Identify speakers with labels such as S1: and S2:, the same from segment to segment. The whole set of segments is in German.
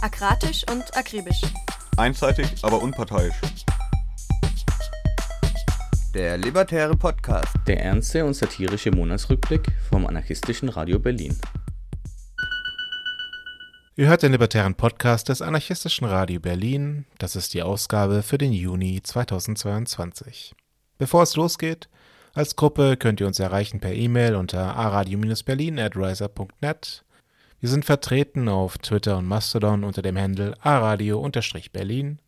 S1: Akratisch und akribisch.
S2: Einseitig, aber unparteiisch.
S3: Der Libertäre Podcast.
S4: Der ernste und satirische Monatsrückblick vom anarchistischen Radio Berlin.
S5: Ihr hört den libertären Podcast des anarchistischen Radio Berlin. Das ist die Ausgabe für den Juni 2022. Bevor es losgeht, als Gruppe könnt ihr uns erreichen per E-Mail unter aradio-berlin at riser.net. Wir sind vertreten auf Twitter und Mastodon unter dem Handle aradio-berlin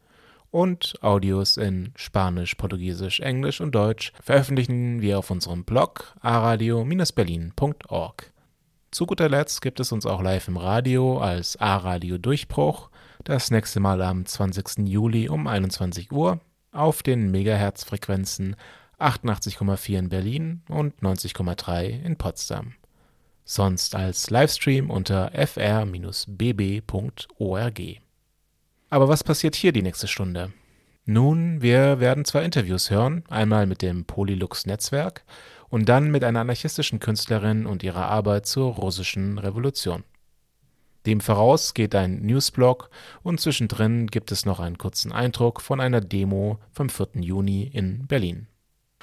S5: und Audios in Spanisch, Portugiesisch, Englisch und Deutsch veröffentlichen wir auf unserem Blog aradio-berlin.org. Zu guter Letzt gibt es uns auch live im Radio als A-Radio Durchbruch, das nächste Mal am 20. Juli um 21 Uhr auf den Megahertz-Frequenzen 88,4 in Berlin und 90,3 in Potsdam. Sonst als Livestream unter fr-bb.org. Aber was passiert hier die nächste Stunde? Nun, wir werden zwei Interviews hören, einmal mit dem Polylux Netzwerk und dann mit einer anarchistischen Künstlerin und ihrer Arbeit zur russischen Revolution. Dem voraus geht ein Newsblog und zwischendrin gibt es noch einen kurzen Eindruck von einer Demo vom 4. Juni in Berlin.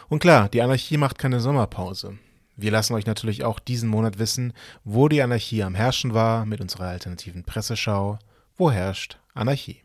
S5: Und klar, die Anarchie macht keine Sommerpause. Wir lassen euch natürlich auch diesen Monat wissen, wo die Anarchie am Herrschen war mit unserer alternativen Presseschau. Wo herrscht Anarchie?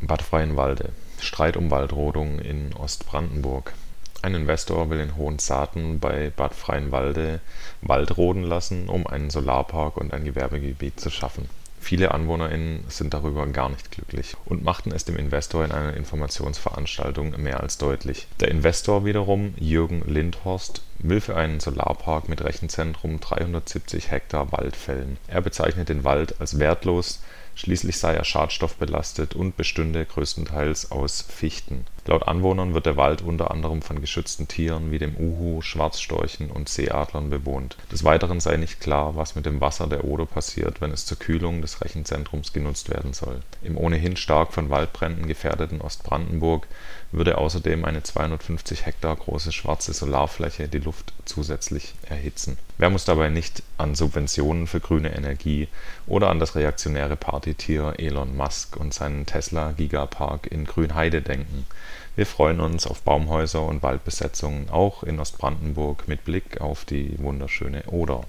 S6: Bad Freienwalde. Streit um Waldrodung in Ostbrandenburg. Ein Investor will in Hohensaaten bei Bad Freienwalde Wald roden lassen, um einen Solarpark und ein Gewerbegebiet zu schaffen. Viele AnwohnerInnen sind darüber gar nicht glücklich und machten es dem Investor in einer Informationsveranstaltung mehr als deutlich. Der Investor wiederum, Jürgen Lindhorst, will für einen Solarpark mit Rechenzentrum 370 Hektar Wald fällen. Er bezeichnet den Wald als wertlos, Schließlich sei er schadstoffbelastet und bestünde größtenteils aus Fichten. Laut Anwohnern wird der Wald unter anderem von geschützten Tieren wie dem Uhu, Schwarzstorchen und Seeadlern bewohnt. Des Weiteren sei nicht klar, was mit dem Wasser der Oder passiert, wenn es zur Kühlung des Rechenzentrums genutzt werden soll. Im ohnehin stark von Waldbränden gefährdeten Ostbrandenburg würde außerdem eine 250 Hektar große schwarze Solarfläche die Luft zusätzlich erhitzen. Wer muss dabei nicht an Subventionen für grüne Energie oder an das reaktionäre Partytier Elon Musk und seinen Tesla-Gigapark in Grünheide denken? Wir freuen uns auf Baumhäuser und Waldbesetzungen auch in Ostbrandenburg mit Blick auf die wunderschöne Oder.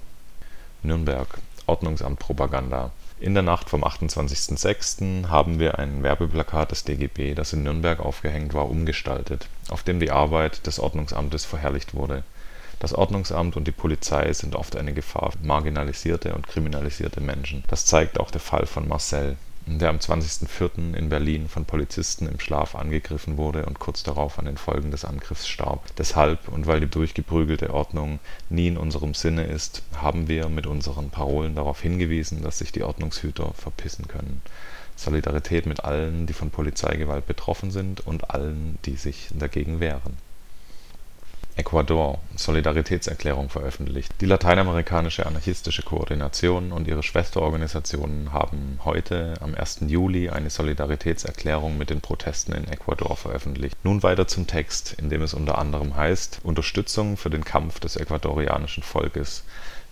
S6: Nürnberg Ordnungsamt-Propaganda in der Nacht vom 28.06. haben wir ein Werbeplakat des DGB, das in Nürnberg aufgehängt war, umgestaltet, auf dem die Arbeit des Ordnungsamtes verherrlicht wurde. Das Ordnungsamt und die Polizei sind oft eine Gefahr für marginalisierte und kriminalisierte Menschen. Das zeigt auch der Fall von Marcel der am 20.04. in Berlin von Polizisten im Schlaf angegriffen wurde und kurz darauf an den Folgen des Angriffs starb. Deshalb und weil die durchgeprügelte Ordnung nie in unserem Sinne ist, haben wir mit unseren Parolen darauf hingewiesen, dass sich die Ordnungshüter verpissen können. Solidarität mit allen, die von Polizeigewalt betroffen sind und allen, die sich dagegen wehren Ecuador Solidaritätserklärung veröffentlicht. Die lateinamerikanische anarchistische Koordination und ihre Schwesterorganisationen haben heute am 1. Juli eine Solidaritätserklärung mit den Protesten in Ecuador veröffentlicht. Nun weiter zum Text, in dem es unter anderem heißt Unterstützung für den Kampf des ecuadorianischen Volkes.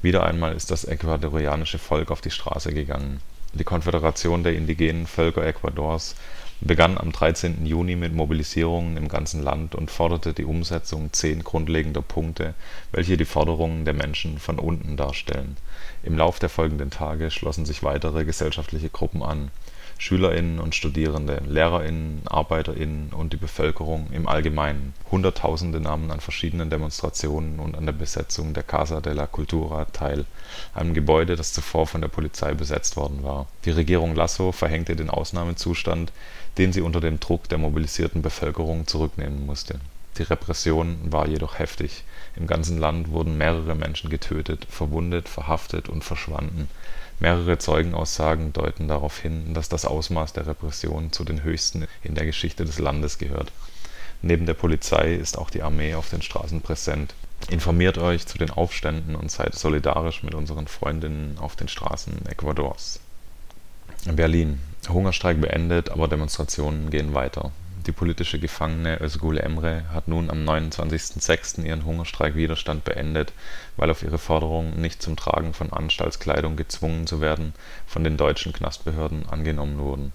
S6: Wieder einmal ist das ecuadorianische Volk auf die Straße gegangen. Die Konföderation der indigenen Völker Ecuadors begann am 13. Juni mit Mobilisierungen im ganzen Land und forderte die Umsetzung zehn grundlegender Punkte, welche die Forderungen der Menschen von unten darstellen. Im Lauf der folgenden Tage schlossen sich weitere gesellschaftliche Gruppen an SchülerInnen und Studierende, LehrerInnen, ArbeiterInnen und die Bevölkerung im Allgemeinen. Hunderttausende nahmen an verschiedenen Demonstrationen und an der Besetzung der Casa de la Cultura teil, einem Gebäude, das zuvor von der Polizei besetzt worden war. Die Regierung Lasso verhängte den Ausnahmezustand, den sie unter dem Druck der mobilisierten Bevölkerung zurücknehmen musste. Die Repression war jedoch heftig. Im ganzen Land wurden mehrere Menschen getötet, verwundet, verhaftet und verschwanden Mehrere Zeugenaussagen deuten darauf hin, dass das Ausmaß der Repression zu den höchsten in der Geschichte des Landes gehört. Neben der Polizei ist auch die Armee auf den Straßen präsent. Informiert euch zu den Aufständen und seid solidarisch mit unseren Freundinnen auf den Straßen Ecuadors. Berlin Hungerstreik beendet, aber Demonstrationen gehen weiter. Die politische Gefangene Özgul Emre hat nun am 29.06. ihren Hungerstreik-Widerstand beendet, weil auf ihre Forderung, nicht zum Tragen von Anstaltskleidung gezwungen zu werden, von den deutschen Knastbehörden angenommen wurden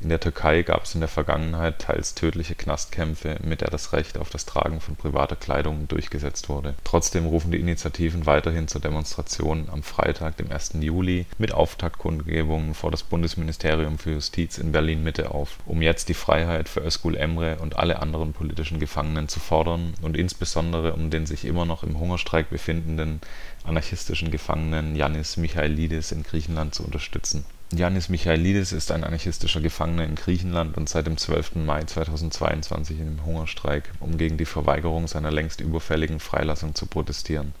S6: in der Türkei gab es in der Vergangenheit teils tödliche Knastkämpfe, mit der das Recht auf das Tragen von privater Kleidung durchgesetzt wurde. Trotzdem rufen die Initiativen weiterhin zur Demonstration am Freitag, dem 1. Juli, mit Auftaktkundgebungen vor das Bundesministerium für Justiz in Berlin-Mitte auf, um jetzt die Freiheit für Özgul Emre und alle anderen politischen Gefangenen zu fordern und insbesondere um den sich immer noch im Hungerstreik befindenden anarchistischen Gefangenen Yannis Michailidis in Griechenland zu unterstützen Yannis Michailidis ist ein anarchistischer Gefangener in Griechenland und seit dem 12. Mai 2022 im Hungerstreik, um gegen die Verweigerung seiner längst überfälligen Freilassung zu protestieren.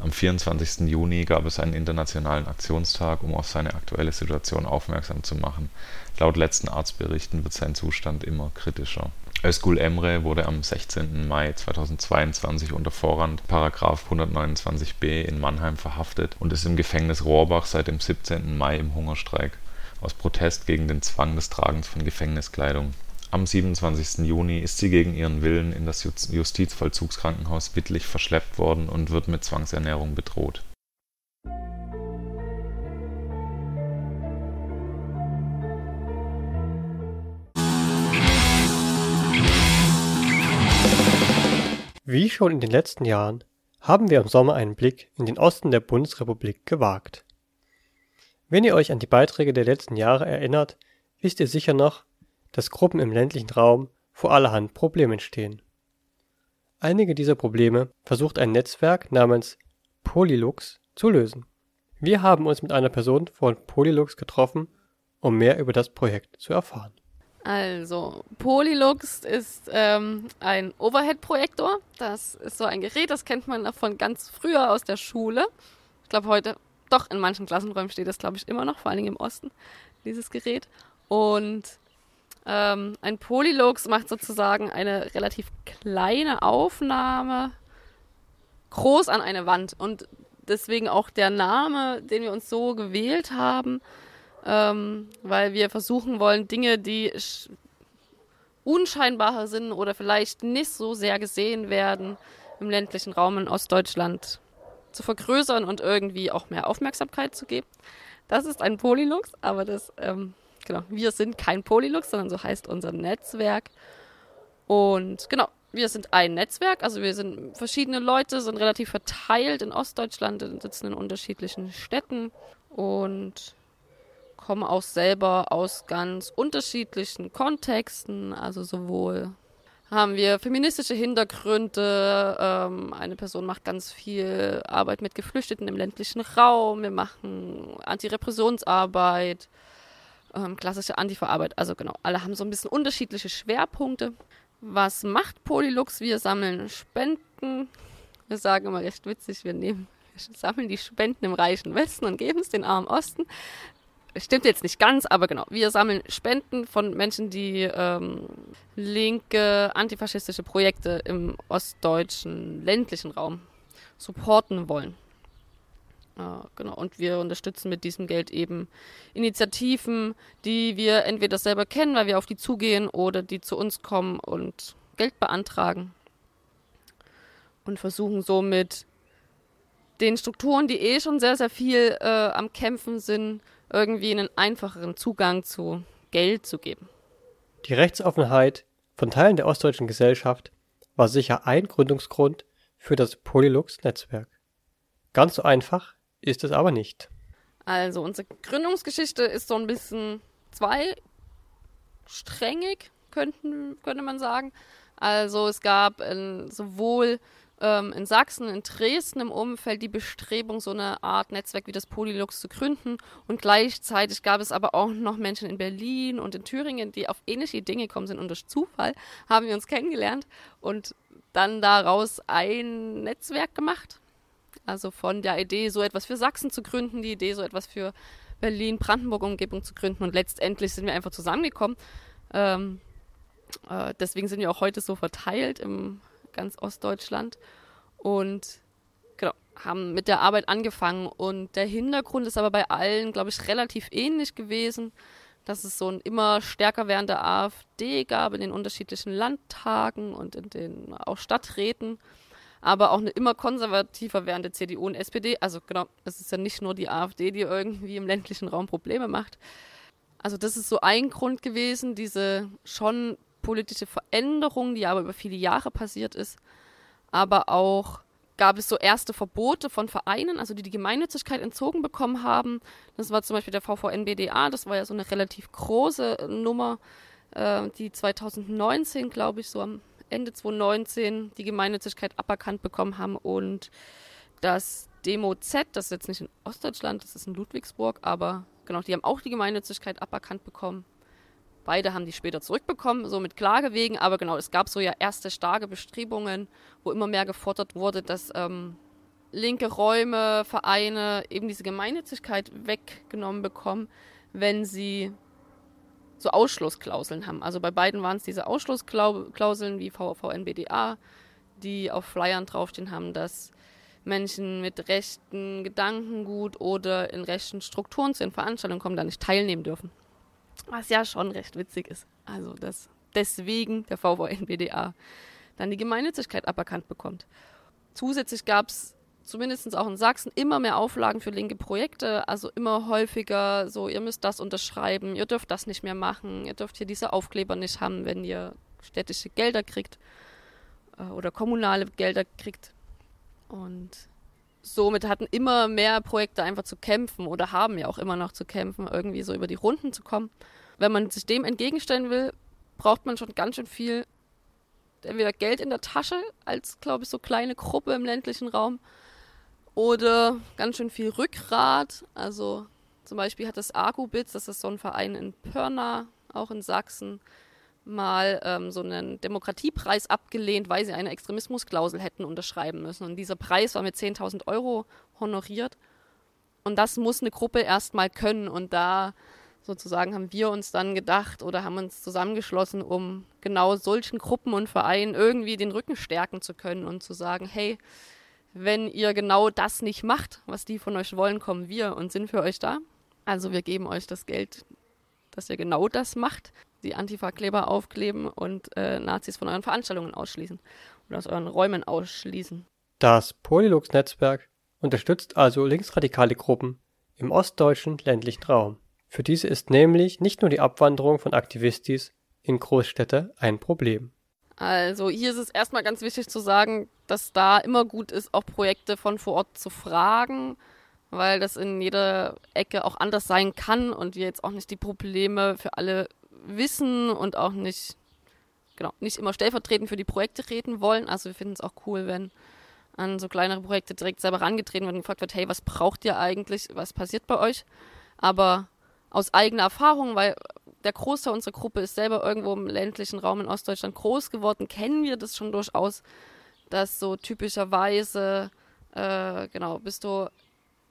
S6: Am 24. Juni gab es einen internationalen Aktionstag, um auf seine aktuelle Situation aufmerksam zu machen. Laut letzten Arztberichten wird sein Zustand immer kritischer Özgul Emre wurde am 16. Mai 2022 unter Vorrang § 129b in Mannheim verhaftet und ist im Gefängnis Rohrbach seit dem 17. Mai im Hungerstreik, aus Protest gegen den Zwang des Tragens von Gefängniskleidung. Am 27. Juni ist sie gegen ihren Willen in das Justizvollzugskrankenhaus Wittlich verschleppt worden und wird mit Zwangsernährung bedroht
S7: Wie schon in den letzten Jahren haben wir im Sommer einen Blick in den Osten der Bundesrepublik gewagt. Wenn ihr euch an die Beiträge der letzten Jahre erinnert, wisst ihr sicher noch, dass Gruppen im ländlichen Raum vor allerhand Problemen stehen. Einige dieser Probleme versucht ein Netzwerk namens Polylux zu lösen. Wir haben uns mit einer Person von Polylux getroffen, um mehr über das Projekt zu erfahren.
S1: Also, Polylux ist ähm, ein Overhead-Projektor. Das ist so ein Gerät, das kennt man von ganz früher aus der Schule. Ich glaube, heute, doch, in manchen Klassenräumen steht das, glaube ich, immer noch, vor allen Dingen im Osten, dieses Gerät. Und ähm, ein Polylux macht sozusagen eine relativ kleine Aufnahme groß an eine Wand. Und deswegen auch der Name, den wir uns so gewählt haben, ähm, weil wir versuchen wollen, Dinge, die unscheinbarer sind oder vielleicht nicht so sehr gesehen werden, im ländlichen Raum in Ostdeutschland zu vergrößern und irgendwie auch mehr Aufmerksamkeit zu geben. Das ist ein Polylux, aber das, ähm, genau, wir sind kein Polylux, sondern so heißt unser Netzwerk. Und genau, wir sind ein Netzwerk, also wir sind verschiedene Leute, sind relativ verteilt in Ostdeutschland, sitzen in unterschiedlichen Städten und kommen auch selber aus ganz unterschiedlichen Kontexten, also sowohl haben wir feministische Hintergründe, ähm, eine Person macht ganz viel Arbeit mit Geflüchteten im ländlichen Raum, wir machen Antirepressionsarbeit, ähm, klassische Antifa-Arbeit, also genau, alle haben so ein bisschen unterschiedliche Schwerpunkte. Was macht Polylux? Wir sammeln Spenden. Wir sagen immer recht witzig, wir nehmen wir sammeln die Spenden im reichen Westen und geben es den armen Osten stimmt jetzt nicht ganz, aber genau. Wir sammeln Spenden von Menschen, die ähm, linke antifaschistische Projekte im ostdeutschen ländlichen Raum supporten wollen. Äh, genau. Und wir unterstützen mit diesem Geld eben Initiativen, die wir entweder selber kennen, weil wir auf die zugehen, oder die zu uns kommen und Geld beantragen. Und versuchen somit den Strukturen, die eh schon sehr, sehr viel äh, am Kämpfen sind, irgendwie einen einfacheren Zugang zu Geld zu geben.
S7: Die Rechtsoffenheit von Teilen der ostdeutschen Gesellschaft war sicher ein Gründungsgrund für das Polylux-Netzwerk. Ganz so einfach ist es aber nicht.
S1: Also unsere Gründungsgeschichte ist so ein bisschen zweisträngig, könnten, könnte man sagen. Also es gab äh, sowohl ähm, in Sachsen, in Dresden im Umfeld die Bestrebung, so eine Art Netzwerk wie das Polylux zu gründen. Und gleichzeitig gab es aber auch noch Menschen in Berlin und in Thüringen, die auf ähnliche Ideen gekommen sind. Und durch Zufall haben wir uns kennengelernt und dann daraus ein Netzwerk gemacht. Also von der Idee, so etwas für Sachsen zu gründen, die Idee, so etwas für Berlin, Brandenburg-Umgebung zu gründen. Und letztendlich sind wir einfach zusammengekommen. Ähm, äh, deswegen sind wir auch heute so verteilt im ganz Ostdeutschland. Und genau, haben mit der Arbeit angefangen. Und der Hintergrund ist aber bei allen, glaube ich, relativ ähnlich gewesen. dass es so ein immer stärker werdende AfD gab in den unterschiedlichen Landtagen und in den auch Stadträten, aber auch eine immer konservativer werdende CDU und SPD. Also genau, es ist ja nicht nur die AfD, die irgendwie im ländlichen Raum Probleme macht. Also das ist so ein Grund gewesen, diese schon politische Veränderung, die aber über viele Jahre passiert ist, aber auch gab es so erste Verbote von Vereinen, also die die Gemeinnützigkeit entzogen bekommen haben. Das war zum Beispiel der VVN-BDA, das war ja so eine relativ große Nummer, äh, die 2019, glaube ich, so am Ende 2019 die Gemeinnützigkeit aberkannt bekommen haben und das Demo Z, das ist jetzt nicht in Ostdeutschland, das ist in Ludwigsburg, aber genau, die haben auch die Gemeinnützigkeit aberkannt bekommen. Beide haben die später zurückbekommen, so mit Klagewegen, aber genau, es gab so ja erste starke Bestrebungen, wo immer mehr gefordert wurde, dass ähm, linke Räume, Vereine eben diese Gemeinnützigkeit weggenommen bekommen, wenn sie so Ausschlussklauseln haben. Also bei beiden waren es diese Ausschlussklauseln wie VVNBDA, die auf Flyern draufstehen haben, dass Menschen mit rechten Gedankengut oder in rechten Strukturen zu den Veranstaltungen kommen, da nicht teilnehmen dürfen. Was ja schon recht witzig ist. Also, dass deswegen der VVN-BDA dann die Gemeinnützigkeit aberkannt bekommt. Zusätzlich gab es zumindest auch in Sachsen immer mehr Auflagen für linke Projekte, also immer häufiger so, ihr müsst das unterschreiben, ihr dürft das nicht mehr machen, ihr dürft hier diese Aufkleber nicht haben, wenn ihr städtische Gelder kriegt äh, oder kommunale Gelder kriegt. Und somit hatten immer mehr Projekte einfach zu kämpfen oder haben ja auch immer noch zu kämpfen, irgendwie so über die Runden zu kommen. Wenn man sich dem entgegenstellen will, braucht man schon ganz schön viel, entweder Geld in der Tasche als, glaube ich, so kleine Gruppe im ländlichen Raum oder ganz schön viel Rückgrat. Also zum Beispiel hat das Agubitz, das ist so ein Verein in Pörna, auch in Sachsen, mal ähm, so einen Demokratiepreis abgelehnt, weil sie eine Extremismusklausel hätten unterschreiben müssen. Und dieser Preis war mit 10.000 Euro honoriert. Und das muss eine Gruppe erstmal können. Und da sozusagen haben wir uns dann gedacht oder haben uns zusammengeschlossen, um genau solchen Gruppen und Vereinen irgendwie den Rücken stärken zu können und zu sagen, hey, wenn ihr genau das nicht macht, was die von euch wollen, kommen wir und sind für euch da. Also wir geben euch das Geld, dass ihr genau das macht die Antifa-Kleber aufkleben und äh, Nazis von euren Veranstaltungen ausschließen oder aus euren Räumen ausschließen.
S7: Das Polylux-Netzwerk unterstützt also linksradikale Gruppen im ostdeutschen ländlichen Raum. Für diese ist nämlich nicht nur die Abwanderung von Aktivistis in Großstädte ein Problem.
S1: Also hier ist es erstmal ganz wichtig zu sagen, dass da immer gut ist, auch Projekte von vor Ort zu fragen, weil das in jeder Ecke auch anders sein kann und wir jetzt auch nicht die Probleme für alle wissen und auch nicht, genau, nicht immer stellvertretend für die Projekte reden wollen. Also wir finden es auch cool, wenn an so kleinere Projekte direkt selber herangetreten wird und gefragt wird, hey, was braucht ihr eigentlich, was passiert bei euch? Aber aus eigener Erfahrung, weil der Großteil unserer Gruppe ist selber irgendwo im ländlichen Raum in Ostdeutschland groß geworden, kennen wir das schon durchaus, dass so typischerweise, äh, genau, bist du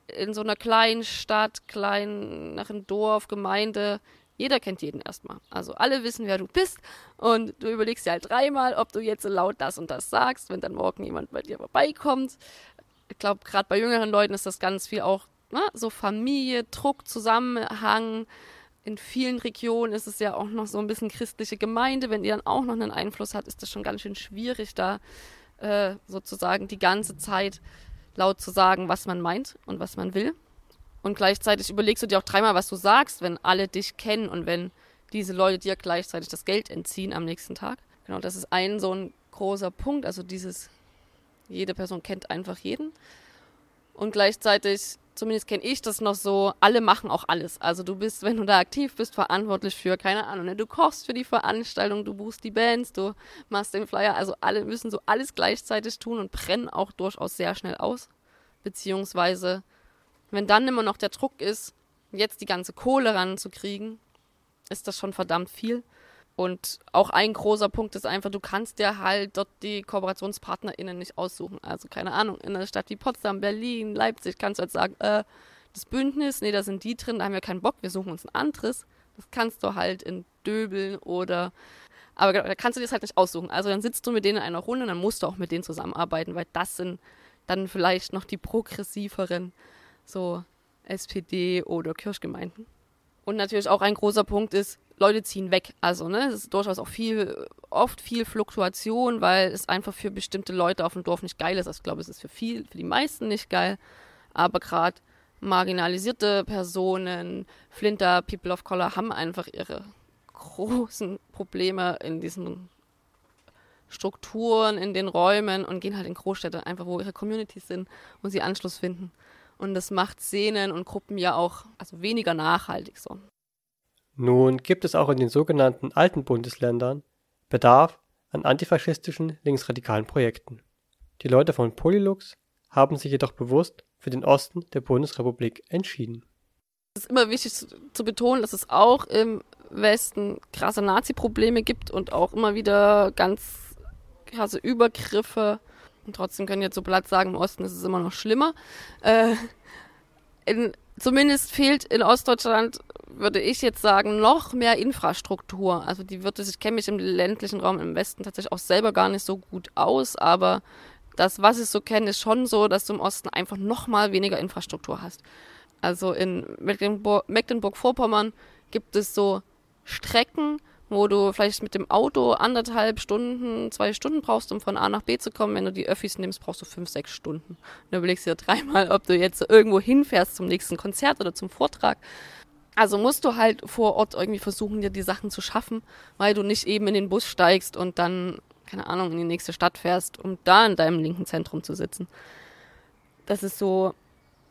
S1: in so einer kleinen Stadt, klein nach einem Dorf, Gemeinde, jeder kennt jeden erstmal. Also alle wissen, wer du bist. Und du überlegst dir halt dreimal, ob du jetzt so laut das und das sagst, wenn dann morgen jemand bei dir vorbeikommt. Ich glaube, gerade bei jüngeren Leuten ist das ganz viel auch ne, so Familie, Druck, Zusammenhang. In vielen Regionen ist es ja auch noch so ein bisschen christliche Gemeinde. Wenn die dann auch noch einen Einfluss hat, ist das schon ganz schön schwierig, da äh, sozusagen die ganze Zeit laut zu sagen, was man meint und was man will. Und gleichzeitig überlegst du dir auch dreimal, was du sagst, wenn alle dich kennen und wenn diese Leute dir gleichzeitig das Geld entziehen am nächsten Tag. Genau, das ist ein so ein großer Punkt. Also dieses, jede Person kennt einfach jeden. Und gleichzeitig, zumindest kenne ich das noch so, alle machen auch alles. Also du bist, wenn du da aktiv bist, verantwortlich für, keine Ahnung, ne? du kochst für die Veranstaltung, du buchst die Bands, du machst den Flyer. Also alle müssen so alles gleichzeitig tun und brennen auch durchaus sehr schnell aus. Beziehungsweise wenn dann immer noch der Druck ist, jetzt die ganze Kohle ranzukriegen, ist das schon verdammt viel. Und auch ein großer Punkt ist einfach, du kannst dir halt dort die KooperationspartnerInnen nicht aussuchen. Also keine Ahnung, in einer Stadt wie Potsdam, Berlin, Leipzig kannst du halt sagen, äh, das Bündnis, nee, da sind die drin, da haben wir keinen Bock, wir suchen uns ein anderes. Das kannst du halt in Döbeln oder aber da kannst du dir das halt nicht aussuchen. Also dann sitzt du mit denen in einer Runde und dann musst du auch mit denen zusammenarbeiten, weil das sind dann vielleicht noch die progressiveren so SPD oder Kirchgemeinden. Und natürlich auch ein großer Punkt ist, Leute ziehen weg. Also, ne, es ist durchaus auch viel, oft viel Fluktuation, weil es einfach für bestimmte Leute auf dem Dorf nicht geil ist. Also, ich glaube, es ist für viel, für die meisten nicht geil. Aber gerade marginalisierte Personen, Flinter, People of Color haben einfach ihre großen Probleme in diesen Strukturen, in den Räumen und gehen halt in Großstädte, einfach wo ihre Communities sind und sie Anschluss finden. Und das macht Szenen und Gruppen ja auch also weniger nachhaltig so.
S7: Nun gibt es auch in den sogenannten alten Bundesländern Bedarf an antifaschistischen linksradikalen Projekten. Die Leute von Polylux haben sich jedoch bewusst für den Osten der Bundesrepublik entschieden.
S1: Es ist immer wichtig zu, zu betonen, dass es auch im Westen krasse Nazi-Probleme gibt und auch immer wieder ganz krasse Übergriffe. Und trotzdem können jetzt so Blatt sagen, im Osten ist es immer noch schlimmer. Äh, in, zumindest fehlt in Ostdeutschland, würde ich jetzt sagen, noch mehr Infrastruktur. Also die wird ich kenne mich im ländlichen Raum im Westen tatsächlich auch selber gar nicht so gut aus, aber das, was ich so kenne, ist schon so, dass du im Osten einfach noch mal weniger Infrastruktur hast. Also in Mecklenburg-Vorpommern gibt es so Strecken, wo du vielleicht mit dem Auto anderthalb Stunden, zwei Stunden brauchst, um von A nach B zu kommen. Wenn du die Öffis nimmst, brauchst du fünf, sechs Stunden. Und du überlegst dir dreimal, ob du jetzt irgendwo hinfährst zum nächsten Konzert oder zum Vortrag. Also musst du halt vor Ort irgendwie versuchen, dir die Sachen zu schaffen, weil du nicht eben in den Bus steigst und dann, keine Ahnung, in die nächste Stadt fährst, um da in deinem linken Zentrum zu sitzen. Das ist so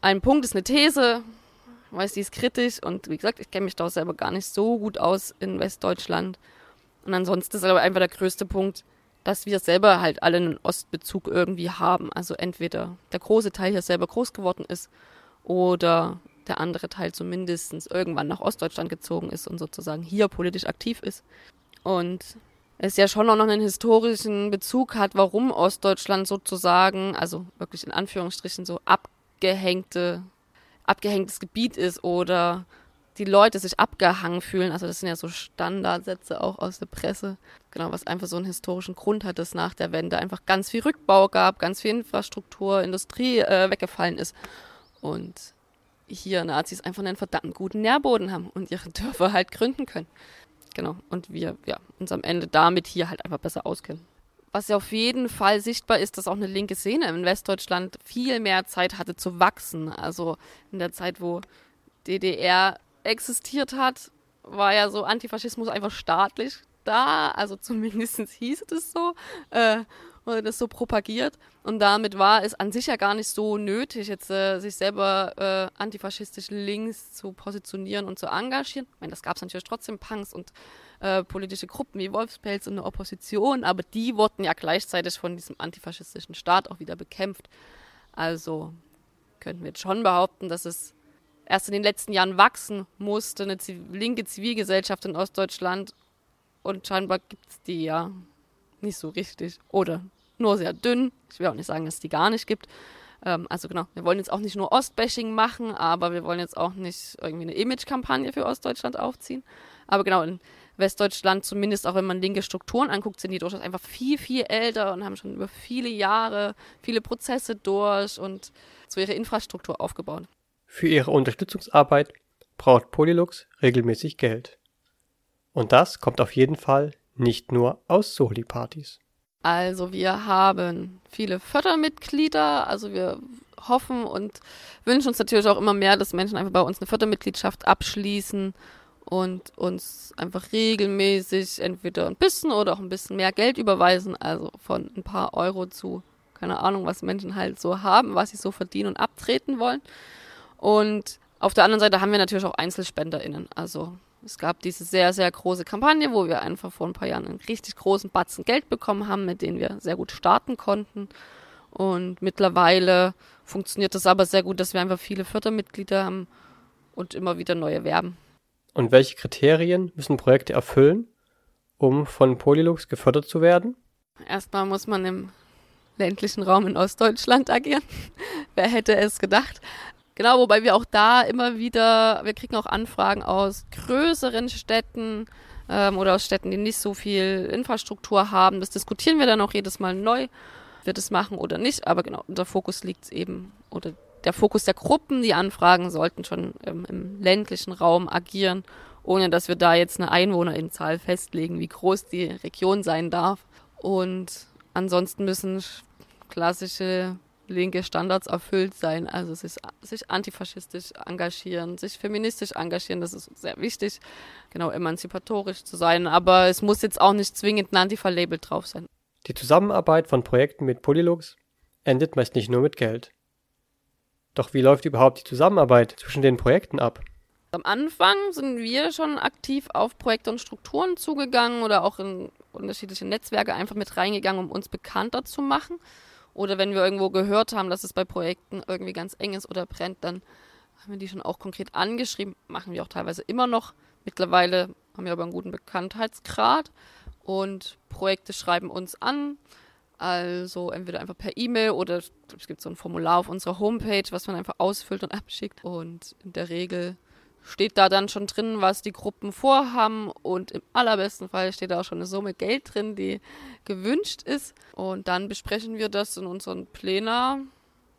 S1: ein Punkt, ist eine These, weiß, die ist kritisch und wie gesagt, ich kenne mich da selber gar nicht so gut aus in Westdeutschland. Und ansonsten ist aber einfach der größte Punkt, dass wir selber halt alle einen Ostbezug irgendwie haben. Also entweder der große Teil hier selber groß geworden ist oder der andere Teil zumindest irgendwann nach Ostdeutschland gezogen ist und sozusagen hier politisch aktiv ist. Und es ja schon auch noch einen historischen Bezug hat, warum Ostdeutschland sozusagen, also wirklich in Anführungsstrichen so abgehängte abgehängtes Gebiet ist oder die Leute sich abgehangen fühlen. Also das sind ja so Standardsätze auch aus der Presse. Genau, was einfach so einen historischen Grund hat, dass nach der Wende einfach ganz viel Rückbau gab, ganz viel Infrastruktur, Industrie äh, weggefallen ist. Und hier Nazis einfach einen verdammt guten Nährboden haben und ihre Dörfer halt gründen können. Genau. Und wir ja, uns am Ende damit hier halt einfach besser auskennen. Was ja auf jeden Fall sichtbar ist, dass auch eine linke Szene in Westdeutschland viel mehr Zeit hatte zu wachsen. Also in der Zeit, wo DDR existiert hat, war ja so Antifaschismus einfach staatlich da. Also zumindest hieß es so. Äh, wurde das so propagiert. Und damit war es an sich ja gar nicht so nötig, jetzt äh, sich selber äh, antifaschistisch links zu positionieren und zu engagieren. Ich meine, das gab es natürlich trotzdem Punks und äh, politische Gruppen wie Wolfspelz und eine Opposition, aber die wurden ja gleichzeitig von diesem antifaschistischen Staat auch wieder bekämpft. Also könnten wir jetzt schon behaupten, dass es erst in den letzten Jahren wachsen musste, eine linke Zivilgesellschaft in Ostdeutschland. Und scheinbar gibt es die ja nicht so richtig. Oder nur sehr dünn. Ich will auch nicht sagen, dass es die gar nicht gibt. Ähm, also genau, wir wollen jetzt auch nicht nur Ostbashing machen, aber wir wollen jetzt auch nicht irgendwie eine Image-Kampagne für Ostdeutschland aufziehen. Aber genau, in Westdeutschland, zumindest auch wenn man linke Strukturen anguckt, sind die durchaus einfach viel, viel älter und haben schon über viele Jahre viele Prozesse durch und so ihre Infrastruktur aufgebaut.
S7: Für ihre Unterstützungsarbeit braucht Polylux regelmäßig Geld. Und das kommt auf jeden Fall nicht nur aus Soli-Partys.
S1: Also wir haben viele Fördermitglieder, also wir hoffen und wünschen uns natürlich auch immer mehr, dass Menschen einfach bei uns eine Fördermitgliedschaft abschließen und uns einfach regelmäßig entweder ein bisschen oder auch ein bisschen mehr Geld überweisen, also von ein paar Euro zu, keine Ahnung, was Menschen halt so haben, was sie so verdienen und abtreten wollen. Und auf der anderen Seite haben wir natürlich auch EinzelspenderInnen. Also es gab diese sehr, sehr große Kampagne, wo wir einfach vor ein paar Jahren einen richtig großen Batzen Geld bekommen haben, mit denen wir sehr gut starten konnten. Und mittlerweile funktioniert das aber sehr gut, dass wir einfach viele Fördermitglieder haben und immer wieder neue werben.
S7: Und welche Kriterien müssen Projekte erfüllen, um von Polylux gefördert zu werden?
S1: Erstmal muss man im ländlichen Raum in Ostdeutschland agieren. Wer hätte es gedacht? Genau, wobei wir auch da immer wieder, wir kriegen auch Anfragen aus größeren Städten ähm, oder aus Städten, die nicht so viel Infrastruktur haben. Das diskutieren wir dann auch jedes Mal neu, wird es machen oder nicht. Aber genau, unser Fokus liegt eben, oder der Fokus der Gruppen, die Anfragen sollten schon ähm, im ländlichen Raum agieren, ohne dass wir da jetzt eine Einwohnerinzahl festlegen, wie groß die Region sein darf. Und ansonsten müssen klassische linke Standards erfüllt sein. Also sich, sich antifaschistisch engagieren, sich feministisch engagieren, das ist sehr wichtig. Genau, emanzipatorisch zu sein. Aber es muss jetzt auch nicht zwingend ein Antifa-Label drauf sein.
S7: Die Zusammenarbeit von Projekten mit Polylux endet meist nicht nur mit Geld. Doch wie läuft überhaupt die Zusammenarbeit zwischen den Projekten ab?
S1: Am Anfang sind wir schon aktiv auf Projekte und Strukturen zugegangen oder auch in unterschiedliche Netzwerke einfach mit reingegangen, um uns bekannter zu machen. Oder wenn wir irgendwo gehört haben, dass es bei Projekten irgendwie ganz eng ist oder brennt, dann haben wir die schon auch konkret angeschrieben. Machen wir auch teilweise immer noch. Mittlerweile haben wir aber einen guten Bekanntheitsgrad und Projekte schreiben uns an. Also entweder einfach per E-Mail oder es gibt so ein Formular auf unserer Homepage, was man einfach ausfüllt und abschickt. Und in der Regel steht da dann schon drin, was die Gruppen vorhaben und im allerbesten Fall steht da auch schon eine Summe Geld drin, die gewünscht ist. Und dann besprechen wir das in unseren Plenar,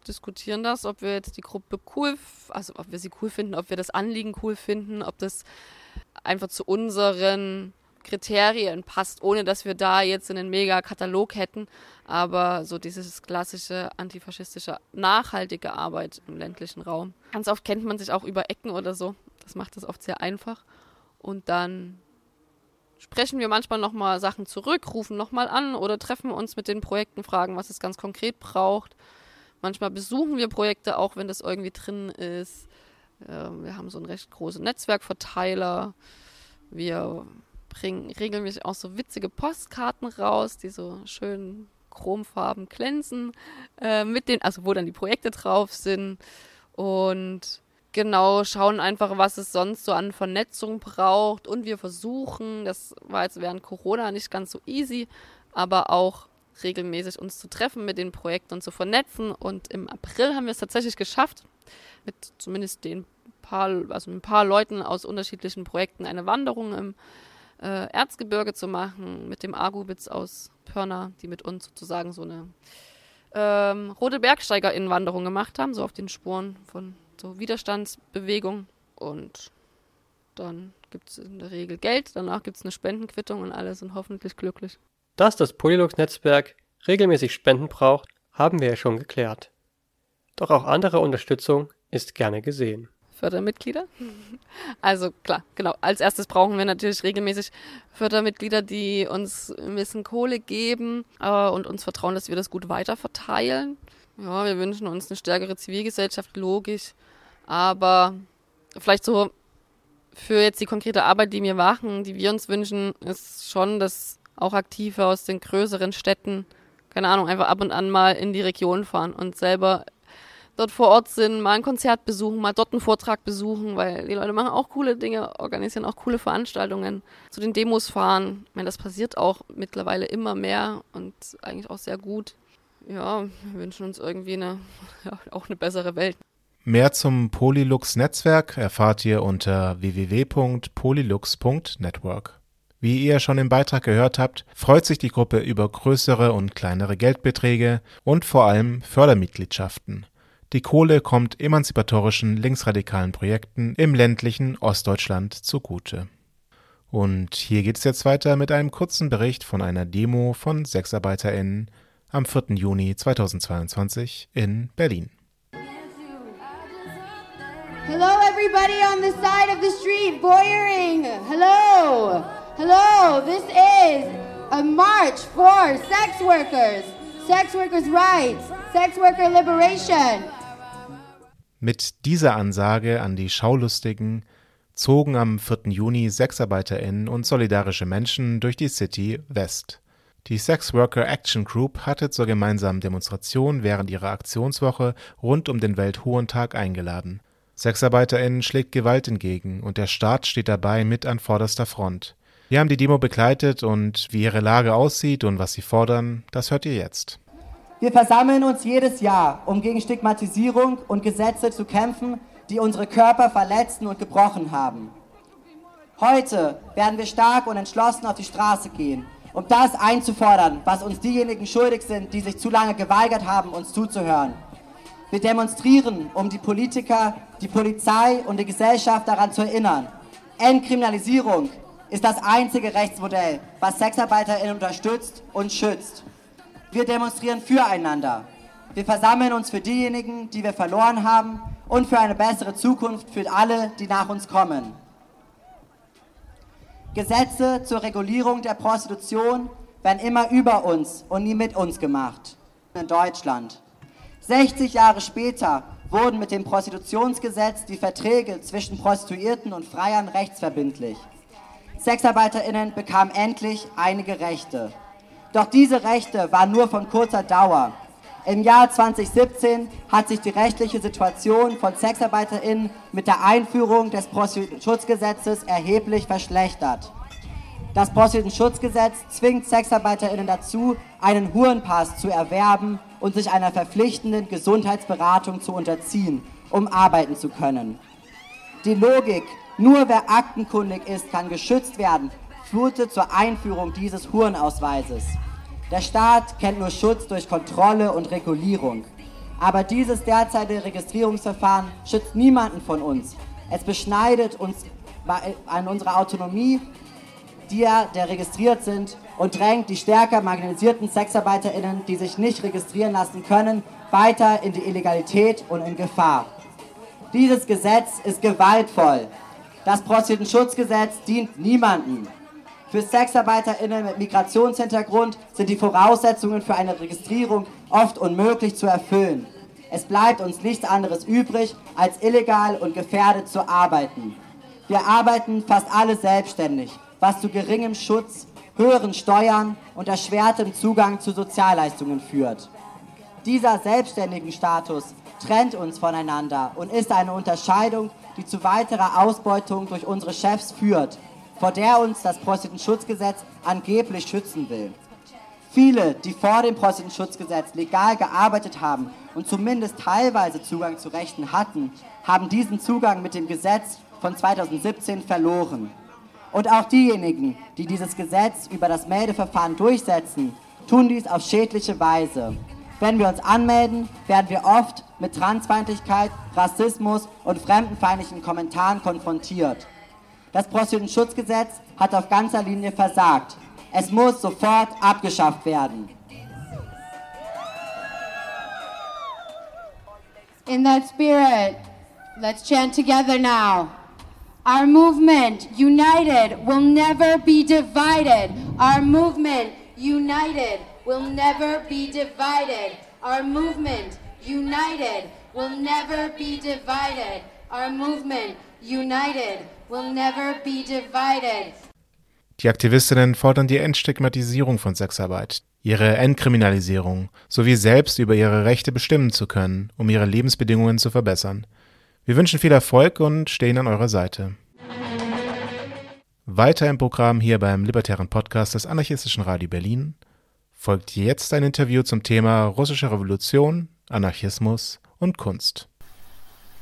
S1: diskutieren das, ob wir jetzt die Gruppe cool, also ob wir sie cool finden, ob wir das Anliegen cool finden, ob das einfach zu unseren Kriterien passt, ohne dass wir da jetzt einen mega Katalog hätten. Aber so dieses klassische antifaschistische, nachhaltige Arbeit im ländlichen Raum. Ganz oft kennt man sich auch über Ecken oder so. Das macht es oft sehr einfach. Und dann sprechen wir manchmal nochmal Sachen zurück, rufen nochmal an oder treffen uns mit den Projekten, fragen, was es ganz konkret braucht. Manchmal besuchen wir Projekte, auch wenn das irgendwie drin ist. Ähm, wir haben so einen recht großen Netzwerkverteiler. Wir bringen regelmäßig auch so witzige Postkarten raus, die so schön chromfarben glänzen, äh, mit den, also wo dann die Projekte drauf sind. Und genau schauen einfach, was es sonst so an Vernetzung braucht. Und wir versuchen, das war jetzt während Corona nicht ganz so easy, aber auch regelmäßig uns zu treffen mit den Projekten und zu vernetzen. Und im April haben wir es tatsächlich geschafft, mit zumindest den paar, also ein paar Leuten aus unterschiedlichen Projekten eine Wanderung im äh, Erzgebirge zu machen, mit dem Argubitz aus Pörner, die mit uns sozusagen so eine ähm, rote BergsteigerInnen-Wanderung gemacht haben, so auf den Spuren von so Widerstandsbewegung. Und dann gibt es in der Regel Geld, danach gibt es eine Spendenquittung und alle sind hoffentlich glücklich.
S7: Dass das Polylux-Netzwerk regelmäßig Spenden braucht, haben wir ja schon geklärt. Doch auch andere Unterstützung ist gerne gesehen.
S1: Fördermitglieder. Also klar, genau. Als erstes brauchen wir natürlich regelmäßig Fördermitglieder, die uns ein bisschen Kohle geben äh, und uns vertrauen, dass wir das gut weiter verteilen. Ja, wir wünschen uns eine stärkere Zivilgesellschaft, logisch. Aber vielleicht so für jetzt die konkrete Arbeit, die wir machen, die wir uns wünschen, ist schon, dass auch Aktive aus den größeren Städten, keine Ahnung, einfach ab und an mal in die Region fahren und selber dort vor Ort sind, mal ein Konzert besuchen, mal dort einen Vortrag besuchen, weil die Leute machen auch coole Dinge, organisieren auch coole Veranstaltungen, zu den Demos fahren. Ich meine, das passiert auch mittlerweile immer mehr und eigentlich auch sehr gut. Ja, wir wünschen uns irgendwie eine, ja, auch eine bessere Welt.
S5: Mehr zum Polylux-Netzwerk erfahrt ihr unter www.polylux.network. Wie ihr schon im Beitrag gehört habt, freut sich die Gruppe über größere und kleinere Geldbeträge und vor allem Fördermitgliedschaften. Die Kohle kommt emanzipatorischen linksradikalen Projekten im ländlichen Ostdeutschland zugute. Und hier geht es jetzt weiter mit einem kurzen Bericht von einer Demo von SexarbeiterInnen am 4. Juni 2022 in Berlin.
S8: Hello, everybody on the side of the street, Boyering. Hello. Hello. This is a march for sex workers, sex workers' rights, sex worker liberation.
S5: Mit dieser Ansage an die Schaulustigen zogen am 4. Juni SexarbeiterInnen und solidarische Menschen durch die City West. Die Sex Worker Action Group hatte zur gemeinsamen Demonstration während ihrer Aktionswoche rund um den Welthuhentag eingeladen. SexarbeiterInnen schlägt Gewalt entgegen und der Staat steht dabei mit an vorderster Front. Wir haben die Demo begleitet und wie ihre Lage aussieht und was sie fordern, das hört ihr jetzt.
S9: Wir versammeln uns jedes Jahr, um gegen Stigmatisierung und Gesetze zu kämpfen, die unsere Körper verletzen und gebrochen haben. Heute werden wir stark und entschlossen auf die Straße gehen, um das einzufordern, was uns diejenigen schuldig sind, die sich zu lange geweigert haben, uns zuzuhören. Wir demonstrieren, um die Politiker, die Polizei und die Gesellschaft daran zu erinnern. Entkriminalisierung ist das einzige Rechtsmodell, was SexarbeiterInnen unterstützt und schützt. Wir demonstrieren füreinander. Wir versammeln uns für diejenigen, die wir verloren haben und für eine bessere Zukunft für alle, die nach uns kommen. Gesetze zur Regulierung der Prostitution werden immer über uns und nie mit uns gemacht. In Deutschland. 60 Jahre später wurden mit dem Prostitutionsgesetz die Verträge zwischen Prostituierten und Freiern rechtsverbindlich. SexarbeiterInnen bekamen endlich einige Rechte. Doch diese Rechte waren nur von kurzer Dauer. Im Jahr 2017 hat sich die rechtliche Situation von SexarbeiterInnen mit der Einführung des Prostitutionsschutzgesetzes erheblich verschlechtert. Das Prostitutionsschutzgesetz zwingt SexarbeiterInnen dazu, einen Hurenpass zu erwerben und sich einer verpflichtenden Gesundheitsberatung zu unterziehen, um arbeiten zu können. Die Logik, nur wer aktenkundig ist, kann geschützt werden, führte zur Einführung dieses Hurenausweises. Der Staat kennt nur Schutz durch Kontrolle und Regulierung. Aber dieses derzeitige Registrierungsverfahren schützt niemanden von uns. Es beschneidet uns an unserer Autonomie die der registriert sind und drängt die stärker marginalisierten SexarbeiterInnen, die sich nicht registrieren lassen können, weiter in die Illegalität und in Gefahr. Dieses Gesetz ist gewaltvoll. Das Prostitutionsschutzgesetz dient niemandem. Für SexarbeiterInnen mit Migrationshintergrund sind die Voraussetzungen für eine Registrierung oft unmöglich zu erfüllen. Es bleibt uns nichts anderes übrig, als illegal und gefährdet zu arbeiten. Wir arbeiten fast alle selbstständig was zu geringem Schutz, höheren Steuern und erschwertem Zugang zu Sozialleistungen führt. Dieser selbstständigen Status trennt uns voneinander und ist eine Unterscheidung, die zu weiterer Ausbeutung durch unsere Chefs führt, vor der uns das Prostitutionsschutzgesetz angeblich schützen will. Viele, die vor dem Prostitutionsschutzgesetz legal gearbeitet haben und zumindest teilweise Zugang zu Rechten hatten, haben diesen Zugang mit dem Gesetz von 2017 verloren. Und auch diejenigen, die dieses Gesetz über das Meldeverfahren durchsetzen, tun dies auf schädliche Weise. Wenn wir uns anmelden, werden wir oft mit Transfeindlichkeit, Rassismus und fremdenfeindlichen Kommentaren konfrontiert. Das Prostitutionsschutzgesetz hat auf ganzer Linie versagt. Es muss sofort abgeschafft werden.
S8: In that spirit, let's chant together now. Our movement, united, will never be divided. Our movement, united, will never be divided. Our movement, united, will never be divided. Our movement, united, will never be divided.
S5: Die Aktivistinnen fordern die Entstigmatisierung von Sexarbeit, ihre Entkriminalisierung sowie selbst über ihre Rechte bestimmen zu können, um ihre Lebensbedingungen zu verbessern. Wir wünschen viel Erfolg und stehen an eurer Seite. Weiter im Programm hier beim Libertären Podcast des Anarchistischen Radio Berlin folgt jetzt ein Interview zum Thema russische Revolution, Anarchismus und Kunst.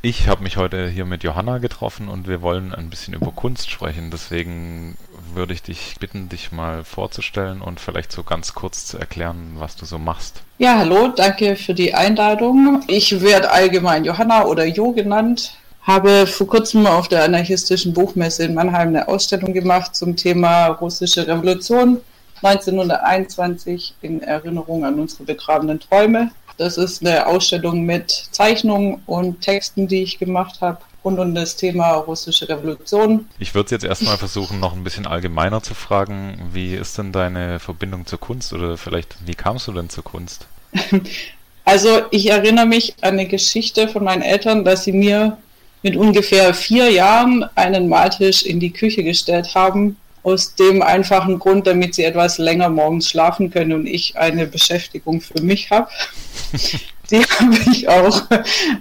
S6: Ich habe mich heute hier mit Johanna getroffen und wir wollen ein bisschen über Kunst sprechen. Deswegen würde ich dich bitten, dich mal vorzustellen und vielleicht so ganz kurz zu erklären, was du so machst.
S10: Ja, hallo, danke für die Einladung. Ich werde allgemein Johanna oder Jo genannt. Habe vor kurzem auf der anarchistischen Buchmesse in Mannheim eine Ausstellung gemacht zum Thema russische Revolution 1921 in Erinnerung an unsere begrabenen Träume. Das ist eine Ausstellung mit Zeichnungen und Texten, die ich gemacht habe rund um das Thema russische Revolution.
S6: Ich würde jetzt erstmal versuchen, noch ein bisschen allgemeiner zu fragen, wie ist denn deine Verbindung zur Kunst oder vielleicht, wie kamst du denn zur Kunst?
S10: Also ich erinnere mich an eine Geschichte von meinen Eltern, dass sie mir mit ungefähr vier Jahren einen Maltisch in die Küche gestellt haben, aus dem einfachen Grund, damit sie etwas länger morgens schlafen können und ich eine Beschäftigung für mich habe. die habe ich auch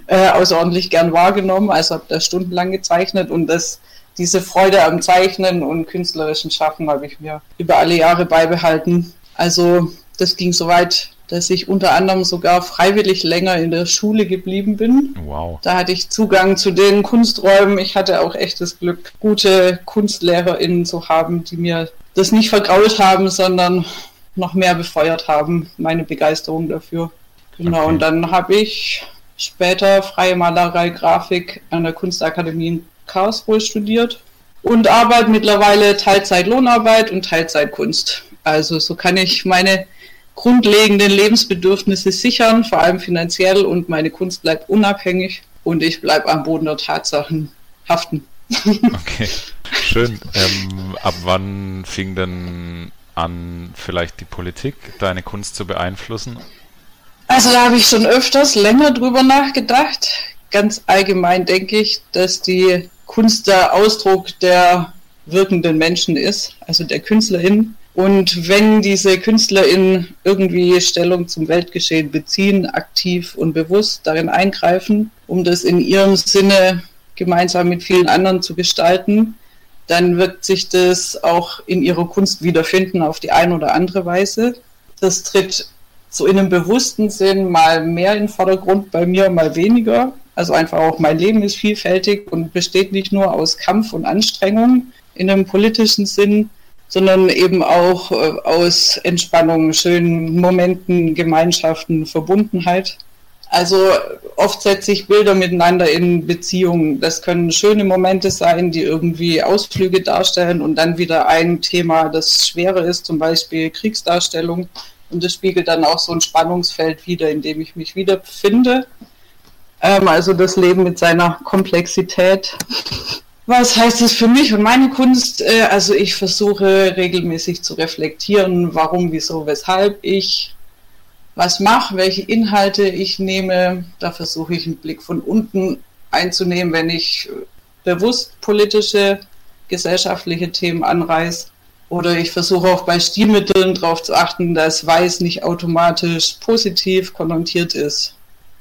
S10: äh, außerordentlich gern wahrgenommen, also habe da stundenlang gezeichnet und das, diese Freude am Zeichnen und künstlerischen Schaffen habe ich mir über alle Jahre beibehalten. Also das ging so weit, dass ich unter anderem sogar freiwillig länger in der Schule geblieben bin.
S6: Wow.
S10: Da hatte ich Zugang zu den Kunsträumen. Ich hatte auch echtes Glück, gute KunstlehrerInnen zu haben, die mir das nicht vergrault haben, sondern noch mehr befeuert haben, meine Begeisterung dafür. Genau, okay. und dann habe ich später freie Malerei, Grafik an der Kunstakademie in Karlsruhe studiert und arbeite mittlerweile Teilzeit Lohnarbeit und Teilzeit Kunst. Also so kann ich meine grundlegenden Lebensbedürfnisse sichern, vor allem finanziell und meine Kunst bleibt unabhängig und ich bleibe am Boden der Tatsachen haften.
S6: Okay, schön. Ähm, ab wann fing denn an, vielleicht die Politik deine Kunst zu beeinflussen?
S10: Also da habe ich schon öfters länger drüber nachgedacht. Ganz allgemein denke ich, dass die Kunst der Ausdruck der wirkenden Menschen ist, also der Künstlerin. Und wenn diese KünstlerInnen irgendwie Stellung zum Weltgeschehen beziehen, aktiv und bewusst darin eingreifen, um das in ihrem Sinne gemeinsam mit vielen anderen zu gestalten, dann wirkt sich das auch in ihrer Kunst wiederfinden auf die eine oder andere Weise. Das tritt so in einem bewussten Sinn mal mehr in den Vordergrund bei mir, mal weniger. Also einfach auch mein Leben ist vielfältig und besteht nicht nur aus Kampf und Anstrengung in einem politischen Sinn, sondern eben auch äh, aus Entspannung, schönen Momenten, Gemeinschaften, Verbundenheit. Also oft setze ich Bilder miteinander in Beziehungen. Das können schöne Momente sein, die irgendwie Ausflüge darstellen und dann wieder ein Thema, das schwerer ist, zum Beispiel Kriegsdarstellung. Und das spiegelt dann auch so ein Spannungsfeld wider, in dem ich mich wieder befinde. Ähm, also das Leben mit seiner Komplexität. Was heißt das für mich und meine Kunst? Äh, also ich versuche regelmäßig zu reflektieren, warum, wieso, weshalb ich was mache, welche Inhalte ich nehme. Da versuche ich einen Blick von unten einzunehmen, wenn ich bewusst politische, gesellschaftliche Themen anreiße. Oder ich versuche auch bei Stilmitteln darauf zu achten, dass Weiß nicht automatisch positiv konnotiert ist.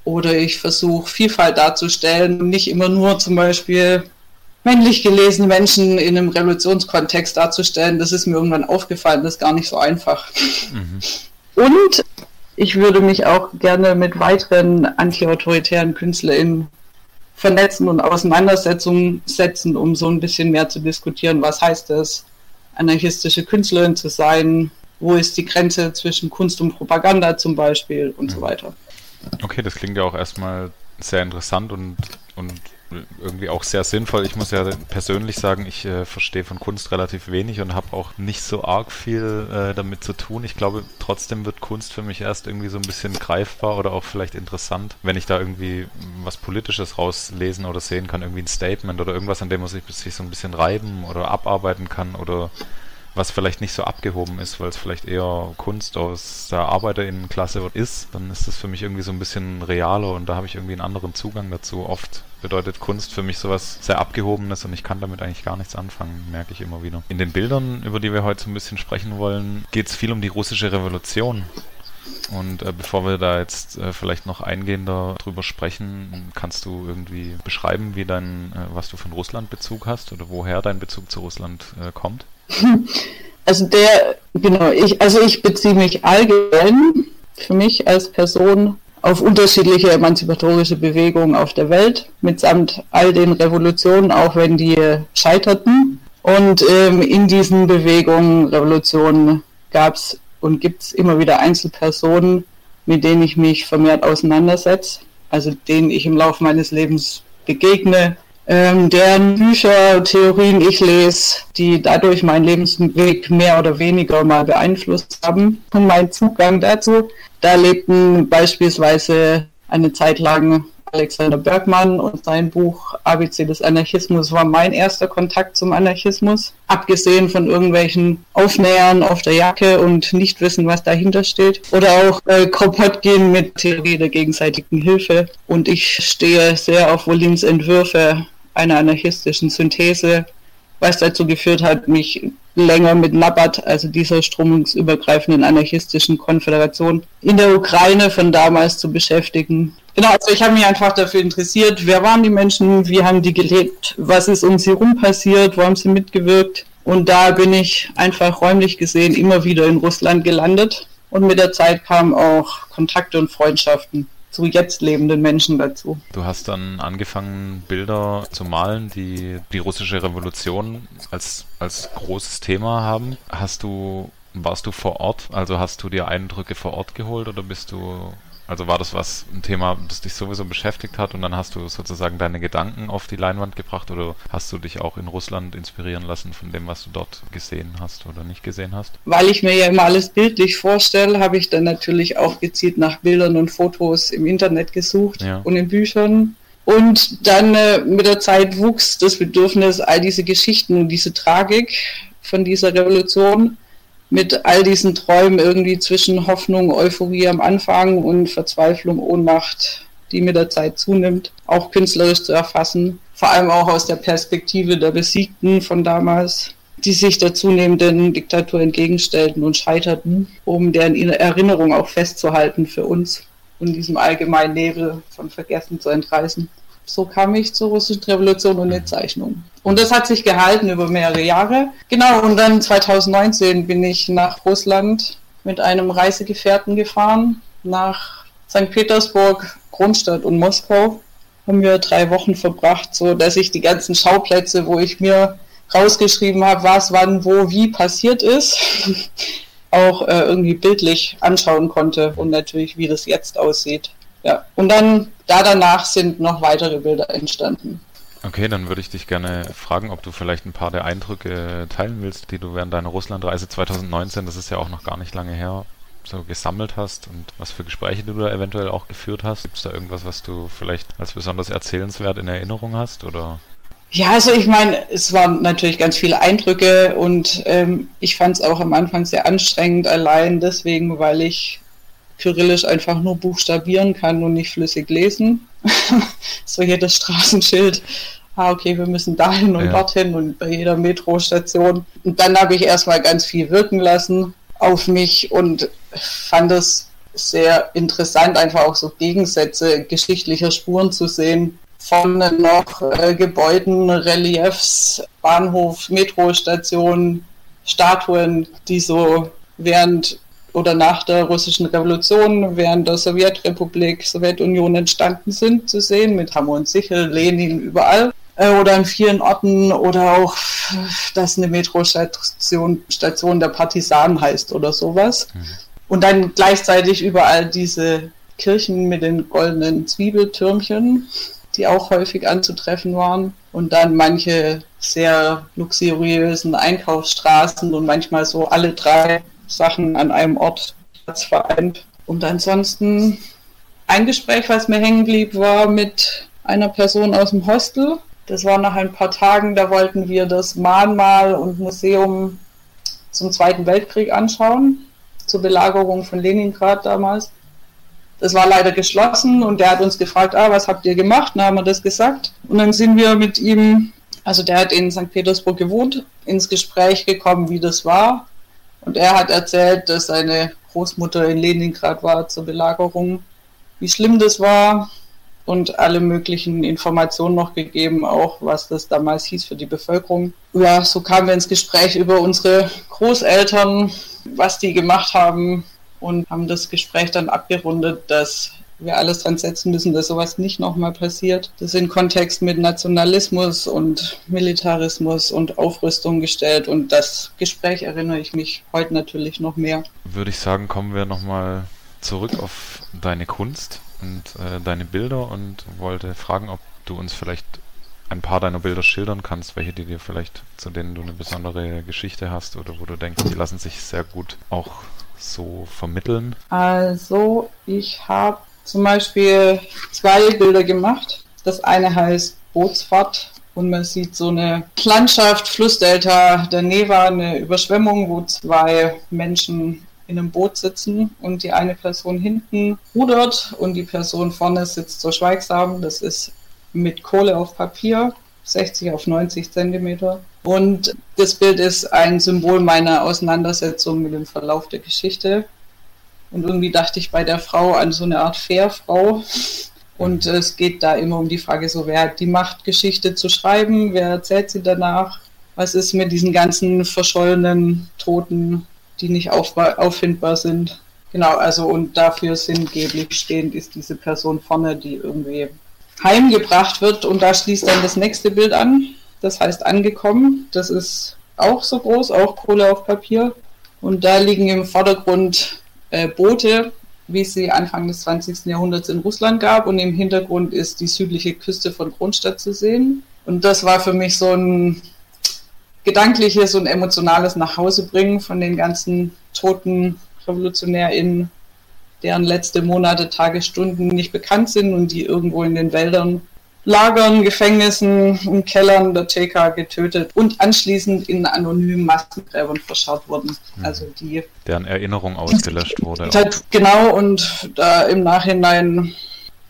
S10: Oder ich versuche Vielfalt darzustellen, nicht immer nur zum Beispiel männlich gelesene Menschen in einem Revolutionskontext darzustellen, das ist mir irgendwann aufgefallen, das ist gar nicht so einfach. Mhm. Und ich würde mich auch gerne mit weiteren antiautoritären KünstlerInnen vernetzen und Auseinandersetzungen setzen, um so ein bisschen mehr zu diskutieren, was heißt es, anarchistische Künstlerin zu sein, wo ist die Grenze zwischen Kunst und Propaganda zum Beispiel und mhm. so weiter.
S6: Okay, das klingt ja auch erstmal sehr interessant und, und irgendwie auch sehr sinnvoll. Ich muss ja persönlich sagen, ich äh, verstehe von Kunst relativ wenig und habe auch nicht so arg viel äh, damit zu tun. Ich glaube, trotzdem wird Kunst für mich erst irgendwie so ein bisschen greifbar oder auch vielleicht interessant, wenn ich da irgendwie was Politisches rauslesen oder sehen kann, irgendwie ein Statement oder irgendwas, an dem man sich, sich so ein bisschen reiben oder abarbeiten kann oder was vielleicht nicht so abgehoben ist, weil es vielleicht eher Kunst aus der Arbeiterinnenklasse ist, dann ist das für mich irgendwie so ein bisschen realer und da habe ich irgendwie einen anderen Zugang dazu. Oft bedeutet Kunst für mich sowas sehr Abgehobenes und ich kann damit eigentlich gar nichts anfangen, merke ich immer wieder. In den Bildern, über die wir heute so ein bisschen sprechen wollen, geht es viel um die russische Revolution. Und äh, bevor wir da jetzt äh, vielleicht noch eingehender drüber sprechen, kannst du irgendwie beschreiben, wie dein, äh, was du von Russland Bezug hast oder woher dein Bezug zu Russland äh, kommt?
S10: Also der, genau, ich, also ich beziehe mich allgemein für mich als Person auf unterschiedliche emanzipatorische Bewegungen auf der Welt, mitsamt all den Revolutionen, auch wenn die scheiterten. Und ähm, in diesen Bewegungen, Revolutionen gab es und gibt es immer wieder Einzelpersonen, mit denen ich mich vermehrt auseinandersetze, also denen ich im Laufe meines Lebens begegne, ähm, deren Bücher, Theorien ich lese, die dadurch meinen Lebensweg mehr oder weniger mal beeinflusst haben. Und mein Zugang dazu, da lebten beispielsweise eine Zeit lang Alexander Bergmann und sein Buch ABC des Anarchismus war mein erster Kontakt zum Anarchismus. Abgesehen von irgendwelchen Aufnähern auf der Jacke und nicht wissen, was dahinter steht. Oder auch äh, Kropotkin mit Theorie der gegenseitigen Hilfe. Und ich stehe sehr auf Wolins Entwürfe einer anarchistischen Synthese, was dazu geführt hat, mich länger mit Nabat, also dieser strömungsübergreifenden anarchistischen Konföderation in der Ukraine von damals zu beschäftigen. Genau, also ich habe mich einfach dafür interessiert, wer waren die Menschen, wie haben die gelebt, was ist um sie rum passiert, wo haben sie mitgewirkt. Und da bin ich einfach räumlich gesehen immer wieder in Russland gelandet. Und mit der Zeit kamen auch Kontakte und Freundschaften zu jetzt lebenden Menschen dazu.
S6: Du hast dann angefangen, Bilder zu malen, die die russische Revolution als, als großes Thema haben. Hast du, warst du vor Ort? Also hast du dir Eindrücke vor Ort geholt oder bist du Also war das was, ein Thema, das dich sowieso beschäftigt hat und dann hast du sozusagen deine Gedanken auf die Leinwand gebracht oder hast du dich auch in Russland inspirieren lassen von dem, was du dort gesehen hast oder nicht gesehen hast?
S10: Weil ich mir ja immer alles bildlich vorstelle, habe ich dann natürlich auch gezielt nach Bildern und Fotos im Internet gesucht
S6: Ja.
S10: und in Büchern. Und dann äh, mit der Zeit wuchs das Bedürfnis, all diese Geschichten und diese Tragik von dieser Revolution mit all diesen Träumen irgendwie zwischen Hoffnung, Euphorie am Anfang und Verzweiflung, Ohnmacht, die mit der Zeit zunimmt, auch künstlerisch zu erfassen. Vor allem auch aus der Perspektive der Besiegten von damals, die sich der zunehmenden Diktatur entgegenstellten und scheiterten, um deren Erinnerung auch festzuhalten für uns und diesem allgemeinen Nebel von Vergessen zu entreißen. So kam ich zur russischen Revolution und der Zeichnung. Und das hat sich gehalten über mehrere Jahre. Genau, und dann 2019 bin ich nach Russland mit einem Reisegefährten gefahren, nach St. Petersburg, Kronstadt und Moskau. Haben wir drei Wochen verbracht, so dass ich die ganzen Schauplätze, wo ich mir rausgeschrieben habe, was, wann, wo, wie passiert ist, auch äh, irgendwie bildlich anschauen konnte und natürlich, wie das jetzt aussieht. Ja, und dann da danach sind noch weitere Bilder entstanden.
S6: Okay, dann würde ich dich gerne fragen, ob du vielleicht ein paar der Eindrücke teilen willst, die du während deiner Russlandreise 2019, das ist ja auch noch gar nicht lange her, so gesammelt hast und was für Gespräche du da eventuell auch geführt hast. Gibt es da irgendwas, was du vielleicht als besonders erzählenswert in Erinnerung hast? Oder?
S10: Ja, also ich meine, es waren natürlich ganz viele Eindrücke und ähm, ich fand es auch am Anfang sehr anstrengend, allein deswegen, weil ich Kyrillisch einfach nur buchstabieren kann und nicht flüssig lesen. so jedes Straßenschild. Ah, okay, wir müssen dahin und
S6: Ja.
S10: dorthin und bei jeder Metrostation. Und dann habe ich erstmal ganz viel wirken lassen auf mich und fand es sehr interessant, einfach auch so Gegensätze geschichtlicher Spuren zu sehen. Von noch äh, Gebäuden, Reliefs, Bahnhof, Metrostation, Statuen, die so während oder nach der russischen Revolution, während der Sowjetrepublik, Sowjetunion entstanden sind, zu sehen, mit Hammer und Sichel, Lenin überall. Äh, Oder an vielen Orten oder auch, dass eine Metrostation Station der Partisanen heißt oder sowas. Und dann gleichzeitig überall diese Kirchen mit den goldenen Zwiebeltürmchen, die auch häufig anzutreffen waren. Und dann manche sehr luxuriösen Einkaufsstraßen und manchmal so alle drei Sachen an einem Ort vereint. Und ansonsten ein Gespräch, was mir hängen blieb, war mit einer Person aus dem Hostel. Das war nach ein paar Tagen, da wollten wir das Mahnmal und Museum zum Zweiten Weltkrieg anschauen, zur Belagerung von Leningrad damals. Das war leider geschlossen und der hat uns gefragt, ah, was habt ihr gemacht? Dann haben wir das gesagt. Und dann sind wir mit ihm, also der hat in St. Petersburg gewohnt, ins Gespräch gekommen, wie das war. Und er hat erzählt, dass seine Großmutter in Leningrad war zur Belagerung, wie schlimm das war und alle möglichen Informationen noch gegeben, auch was das damals hieß für die Bevölkerung. Ja, so kamen wir ins Gespräch über unsere Großeltern, was die gemacht haben und haben das Gespräch dann abgerundet, dass wir alles dran setzen müssen, dass sowas nicht nochmal passiert. Das in Kontext mit Nationalismus und Militarismus und Aufrüstung gestellt und das Gespräch erinnere ich mich heute natürlich noch mehr.
S6: Würde ich sagen, kommen wir nochmal zurück auf deine Kunst und äh, deine Bilder und wollte fragen, ob du uns vielleicht ein paar deiner Bilder schildern kannst, welche die dir vielleicht, zu denen du eine besondere Geschichte hast oder wo du denkst, die lassen sich sehr gut auch so vermitteln.
S10: Also, ich habe zum Beispiel zwei Bilder gemacht. Das eine heißt Bootsfahrt und man sieht so eine Landschaft, Flussdelta der Neva, eine Überschwemmung, wo zwei Menschen in einem Boot sitzen und die eine Person hinten rudert und die Person vorne sitzt so schweigsam. Das ist mit Kohle auf Papier, 60 auf 90 Zentimeter. Und das Bild ist ein Symbol meiner Auseinandersetzung mit dem Verlauf der Geschichte. Und irgendwie dachte ich bei der Frau an so eine Art Fairfrau. Und es geht da immer um die Frage, so wer hat die Macht, Geschichte zu schreiben, wer erzählt sie danach, was ist mit diesen ganzen verschollenen Toten, die nicht auf, auffindbar sind. Genau, also und dafür sinngeblich stehend ist diese Person vorne, die irgendwie heimgebracht wird. Und da schließt dann das nächste Bild an. Das heißt angekommen. Das ist auch so groß, auch Kohle auf Papier. Und da liegen im Vordergrund äh, Boote wie es sie Anfang des 20. Jahrhunderts in Russland gab. Und im Hintergrund ist die südliche Küste von Kronstadt zu sehen. Und das war für mich so ein gedankliches und emotionales Nachhausebringen von den ganzen toten RevolutionärInnen, deren letzte Monate, Tage, Stunden nicht bekannt sind und die irgendwo in den Wäldern Lagern, Gefängnissen und Kellern der TK getötet und anschließend in anonymen Massengräbern verscharrt wurden. Mhm. Also die.
S6: Deren Erinnerung ausgelöscht wurde.
S10: Halt, genau, und da im Nachhinein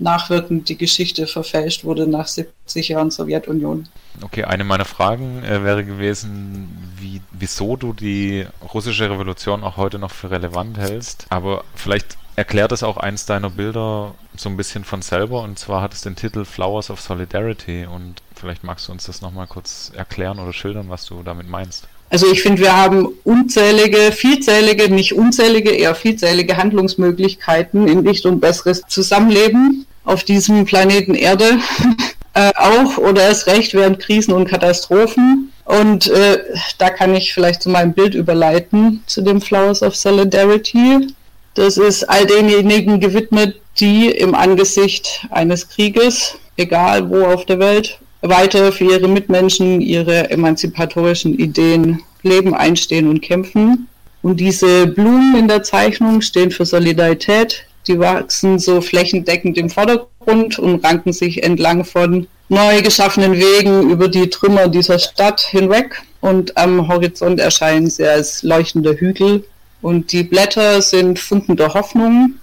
S10: nachwirkend die Geschichte verfälscht wurde nach 70 Jahren Sowjetunion.
S6: Okay, eine meiner Fragen äh, wäre gewesen, wie, wieso du die russische Revolution auch heute noch für relevant hältst. Aber vielleicht erklärt es auch eins deiner Bilder so ein bisschen von selber. Und zwar hat es den Titel Flowers of Solidarity. Und vielleicht magst du uns das nochmal kurz erklären oder schildern, was du damit meinst.
S10: Also ich finde, wir haben unzählige, vielzählige, nicht unzählige, eher vielzählige Handlungsmöglichkeiten in Licht und besseres Zusammenleben auf diesem Planeten Erde. äh, auch oder erst recht während Krisen und Katastrophen. Und äh, da kann ich vielleicht zu meinem Bild überleiten, zu dem Flowers of Solidarity. Das ist all denjenigen gewidmet, die im Angesicht eines Krieges, egal wo auf der Welt, weiter für ihre Mitmenschen, ihre emanzipatorischen Ideen leben, einstehen und kämpfen. Und diese Blumen in der Zeichnung stehen für Solidarität. Die wachsen so flächendeckend im Vordergrund und ranken sich entlang von neu geschaffenen Wegen über die Trümmer dieser Stadt hinweg. Und am Horizont erscheinen sie als leuchtende Hügel und die Blätter sind Funken der Hoffnung,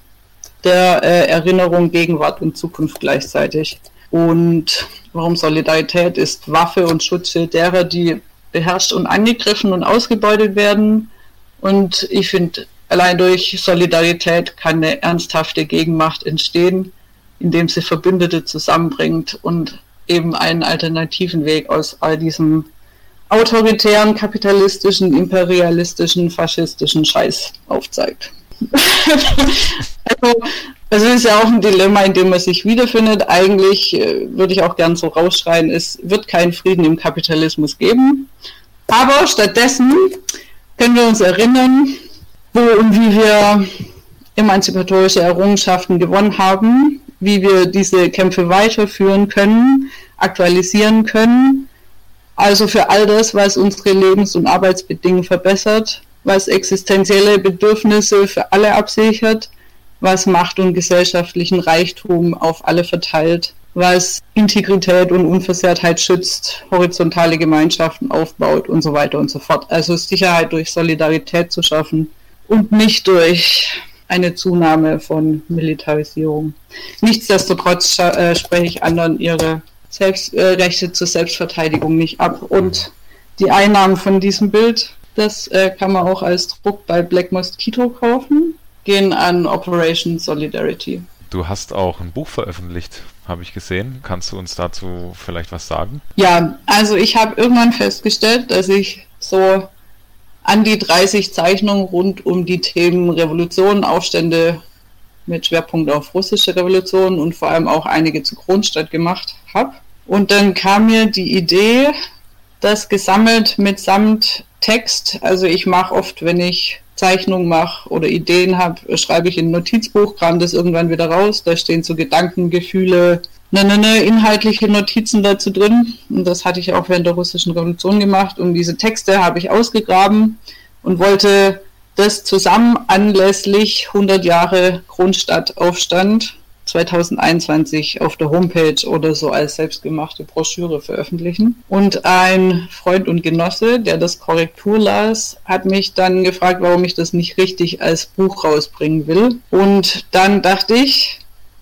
S10: der äh, Erinnerung, Gegenwart und Zukunft gleichzeitig. Und warum Solidarität ist Waffe und Schutzschild derer, die beherrscht und angegriffen und ausgebeutet werden. Und ich finde, allein durch Solidarität kann eine ernsthafte Gegenmacht entstehen, indem sie Verbündete zusammenbringt und eben einen alternativen Weg aus all diesem autoritären, kapitalistischen, imperialistischen, faschistischen Scheiß aufzeigt. also, das ist ja auch ein Dilemma, in dem man sich wiederfindet. Eigentlich äh, würde ich auch gern so rausschreien, es wird keinen Frieden im Kapitalismus geben. Aber stattdessen können wir uns erinnern, wo und wie wir emanzipatorische Errungenschaften gewonnen haben, wie wir diese Kämpfe weiterführen können, aktualisieren können also für all das, was unsere Lebens- und Arbeitsbedingungen verbessert, was existenzielle Bedürfnisse für alle absichert, was Macht und gesellschaftlichen Reichtum auf alle verteilt, was Integrität und Unversehrtheit schützt, horizontale Gemeinschaften aufbaut und so weiter und so fort. Also Sicherheit durch Solidarität zu schaffen und nicht durch eine Zunahme von Militarisierung. Nichtsdestotrotz äh, spreche ich anderen ihre selbst, äh, Rechte zur Selbstverteidigung nicht ab. Und die Einnahmen von diesem Bild, das äh, kann man auch als Druck bei Black Mosquito kaufen, gehen an Operation Solidarity.
S6: Du hast auch ein Buch veröffentlicht, habe ich gesehen. Kannst du uns dazu vielleicht was sagen?
S10: Ja, also ich habe irgendwann festgestellt, dass ich so an die 30 Zeichnungen rund um die Themen Revolution, Aufstände mit Schwerpunkt auf russische Revolution und vor allem auch einige zu Kronstadt gemacht habe. Und dann kam mir die Idee, das gesammelt mitsamt Text. Also ich mache oft, wenn ich Zeichnungen mache oder Ideen habe, schreibe ich in ein Notizbuch, kram das irgendwann wieder raus. Da stehen so Gedanken, Gefühle, ne, ne, ne, inhaltliche Notizen dazu drin. Und das hatte ich auch während der russischen Revolution gemacht. Und diese Texte habe ich ausgegraben und wollte das zusammen anlässlich 100 Jahre Kronstadtaufstand 2021 auf der Homepage oder so als selbstgemachte Broschüre veröffentlichen. Und ein Freund und Genosse, der das Korrektur las, hat mich dann gefragt, warum ich das nicht richtig als Buch rausbringen will. Und dann dachte ich,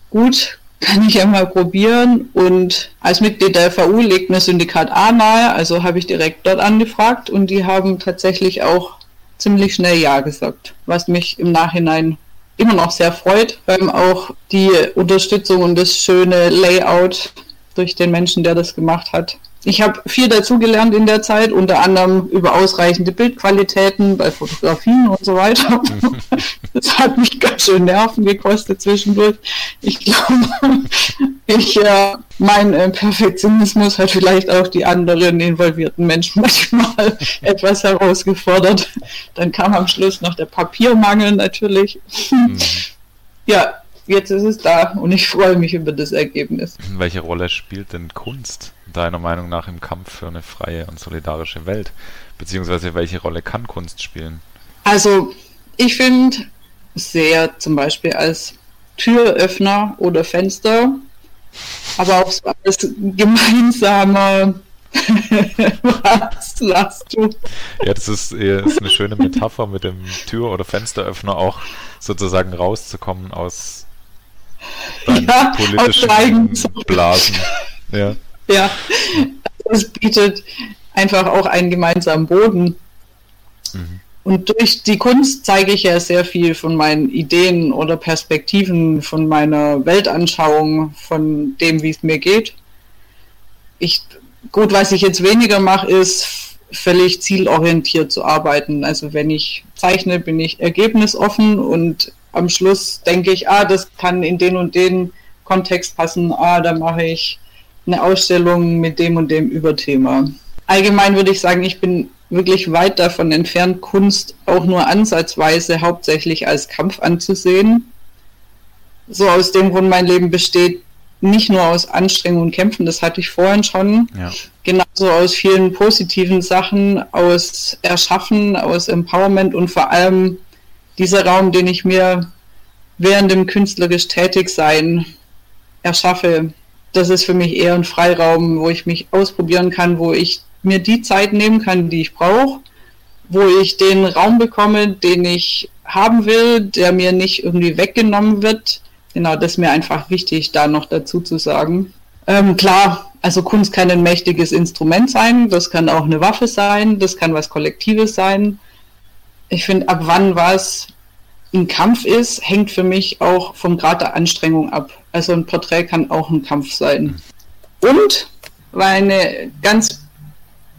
S10: gut, kann ich ja mal probieren. Und als Mitglied der FAU legt mir Syndikat A nahe, also habe ich direkt dort angefragt und die haben tatsächlich auch ziemlich schnell Ja gesagt, was mich im Nachhinein immer noch sehr freut, weil auch die Unterstützung und das schöne Layout durch den Menschen, der das gemacht hat, ich habe viel dazugelernt in der Zeit, unter anderem über ausreichende Bildqualitäten bei Fotografien und so weiter. das hat mich ganz schön Nerven gekostet zwischendurch. Ich glaube, ich, äh, mein äh, Perfektionismus hat vielleicht auch die anderen involvierten Menschen manchmal etwas herausgefordert. Dann kam am Schluss noch der Papiermangel natürlich. Mhm. ja, jetzt ist es da und ich freue mich über das Ergebnis.
S6: Welche Rolle spielt denn Kunst deiner Meinung nach im Kampf für eine freie und solidarische Welt? Beziehungsweise welche Rolle kann Kunst spielen?
S10: Also ich finde sehr zum Beispiel als Türöffner oder Fenster, aber auch so als gemeinsamer
S6: Was lachst du? Ja, das ist, ist eine schöne Metapher mit dem Tür- oder Fensteröffner auch sozusagen rauszukommen aus deinen ja, politischen Blasen.
S10: Ja. ja, es bietet einfach auch einen gemeinsamen Boden. Mhm. Und durch die Kunst zeige ich ja sehr viel von meinen Ideen oder Perspektiven, von meiner Weltanschauung, von dem, wie es mir geht. Ich, gut, was ich jetzt weniger mache, ist völlig zielorientiert zu arbeiten. Also wenn ich zeichne, bin ich ergebnisoffen und am Schluss denke ich, ah, das kann in den und den Kontext passen, ah, da mache ich eine Ausstellung mit dem und dem Überthema. Allgemein würde ich sagen, ich bin wirklich weit davon entfernt, Kunst auch nur ansatzweise hauptsächlich als Kampf anzusehen. So aus dem Grund mein Leben besteht nicht nur aus Anstrengung und Kämpfen, das hatte ich vorhin schon. Ja. Genauso aus vielen positiven Sachen, aus Erschaffen, aus Empowerment und vor allem dieser Raum, den ich mir während dem künstlerisch Tätigsein erschaffe, das ist für mich eher ein Freiraum, wo ich mich ausprobieren kann, wo ich mir die Zeit nehmen kann, die ich brauche, wo ich den Raum bekomme, den ich haben will, der mir nicht irgendwie weggenommen wird. Genau, das ist mir einfach wichtig, da noch dazu zu sagen. Ähm, klar, also Kunst kann ein mächtiges Instrument sein, das kann auch eine Waffe sein, das kann was Kollektives sein. Ich finde, ab wann was ein Kampf ist, hängt für mich auch vom Grad der Anstrengung ab. Also ein Porträt kann auch ein Kampf sein. Und weil eine ganz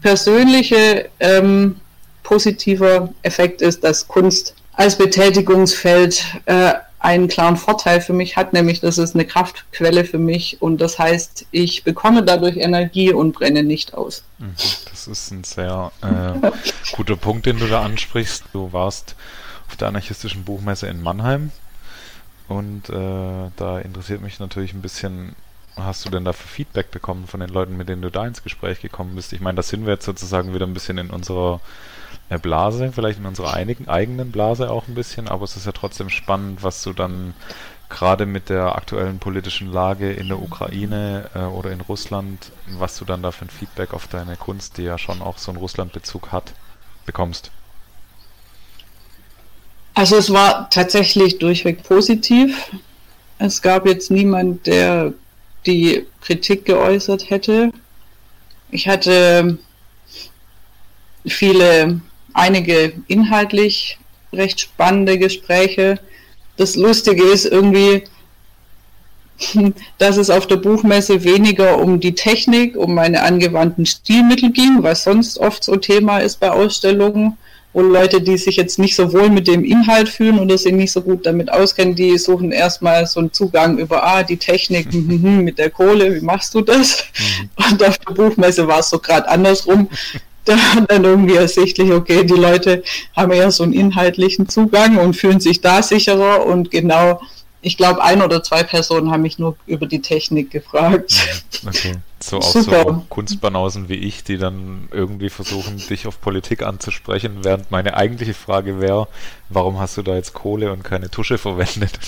S10: persönliche ähm, positiver Effekt ist, dass Kunst als Betätigungsfeld äh, einen klaren Vorteil für mich hat, nämlich dass es eine Kraftquelle für mich und das heißt, ich bekomme dadurch Energie und brenne nicht aus.
S6: Mhm. Das ist ein sehr äh, guter Punkt, den du da ansprichst. Du warst auf der anarchistischen Buchmesse in Mannheim und äh, da interessiert mich natürlich ein bisschen, hast du denn da für Feedback bekommen von den Leuten, mit denen du da ins Gespräch gekommen bist? Ich meine, da sind wir jetzt sozusagen wieder ein bisschen in unserer äh, Blase, vielleicht in unserer einigen, eigenen Blase auch ein bisschen, aber es ist ja trotzdem spannend, was du dann gerade mit der aktuellen politischen Lage in der Ukraine äh, oder in Russland, was du dann da für ein Feedback auf deine Kunst, die ja schon auch so einen Russlandbezug hat, bekommst.
S10: Also es war tatsächlich durchweg positiv. Es gab jetzt niemand, der die Kritik geäußert hätte. Ich hatte viele, einige inhaltlich recht spannende Gespräche. Das Lustige ist irgendwie, dass es auf der Buchmesse weniger um die Technik, um meine angewandten Stilmittel ging, was sonst oft so Thema ist bei Ausstellungen, wo Leute, die sich jetzt nicht so wohl mit dem Inhalt fühlen oder sich nicht so gut damit auskennen, die suchen erstmal so einen Zugang über, ah, die Technik hm, hm, hm, mit der Kohle, wie machst du das? Mhm. Und auf der Buchmesse war es so gerade andersrum. Da dann irgendwie ersichtlich, okay, die Leute haben eher so einen inhaltlichen Zugang und fühlen sich da sicherer und genau ich glaube, ein oder zwei Personen haben mich nur über die Technik gefragt.
S6: Okay. So auch Super. so Kunstbanausen wie ich, die dann irgendwie versuchen, dich auf Politik anzusprechen, während meine eigentliche Frage wäre, warum hast du da jetzt Kohle und keine Tusche verwendet?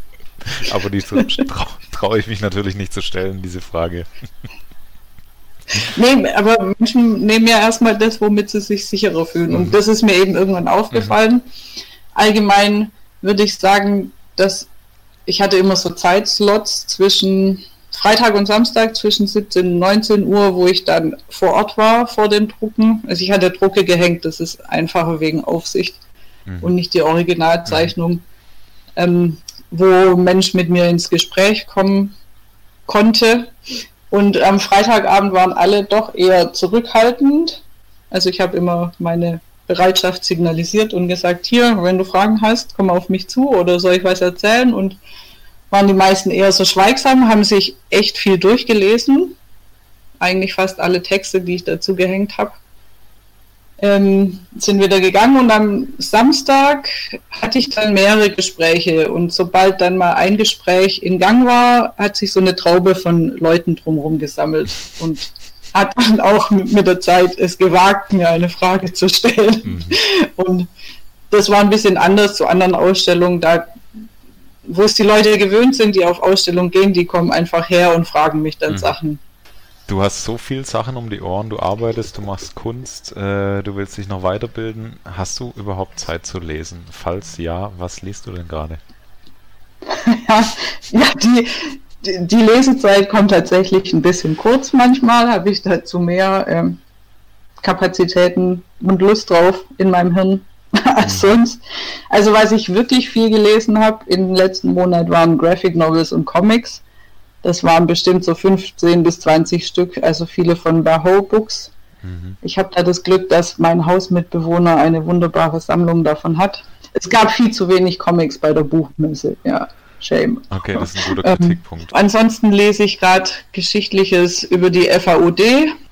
S6: Aber die traue trau ich mich natürlich nicht zu stellen, diese Frage.
S10: Nee, aber Menschen nehmen ja erstmal das, womit sie sich sicherer fühlen. Mhm. Und das ist mir eben irgendwann aufgefallen. Mhm. Allgemein würde ich sagen, dass ich hatte immer so Zeitslots zwischen Freitag und Samstag zwischen 17 und 19 Uhr, wo ich dann vor Ort war vor den Drucken. Also ich hatte Drucke gehängt, das ist einfacher wegen Aufsicht mhm. und nicht die Originalzeichnung, mhm. ähm, wo Mensch mit mir ins Gespräch kommen konnte. Und am Freitagabend waren alle doch eher zurückhaltend. Also ich habe immer meine Bereitschaft signalisiert und gesagt, hier, wenn du Fragen hast, komm auf mich zu oder soll ich was erzählen? Und waren die meisten eher so schweigsam, haben sich echt viel durchgelesen. Eigentlich fast alle Texte, die ich dazu gehängt habe. ähm, sind wieder gegangen und am Samstag hatte ich dann mehrere Gespräche und sobald dann mal ein Gespräch in Gang war, hat sich so eine Traube von Leuten drumherum gesammelt und hat dann auch mit der Zeit es gewagt, mir eine Frage zu stellen. Mhm. Und das war ein bisschen anders zu anderen Ausstellungen. Da, wo es die Leute gewöhnt sind, die auf Ausstellungen gehen, die kommen einfach her und fragen mich dann mhm. Sachen.
S6: Du hast so viel Sachen um die Ohren, du arbeitest, du machst Kunst, äh, du willst dich noch weiterbilden. Hast du überhaupt Zeit zu lesen? Falls ja, was liest du denn gerade?
S10: ja, ja die, die, die, Lesezeit kommt tatsächlich ein bisschen kurz manchmal, habe ich dazu mehr ähm, Kapazitäten und Lust drauf in meinem Hirn als mhm. sonst. Also was ich wirklich viel gelesen habe im letzten Monat waren Graphic Novels und Comics. Das waren bestimmt so 15 bis 20 Stück, also viele von Baho Books. Mhm. Ich habe da das Glück, dass mein Hausmitbewohner eine wunderbare Sammlung davon hat. Es gab viel zu wenig Comics bei der Buchmesse, ja. Shame.
S6: Okay, das ist ein guter ähm, Kritikpunkt.
S10: Ähm, ansonsten lese ich gerade Geschichtliches über die FAUD.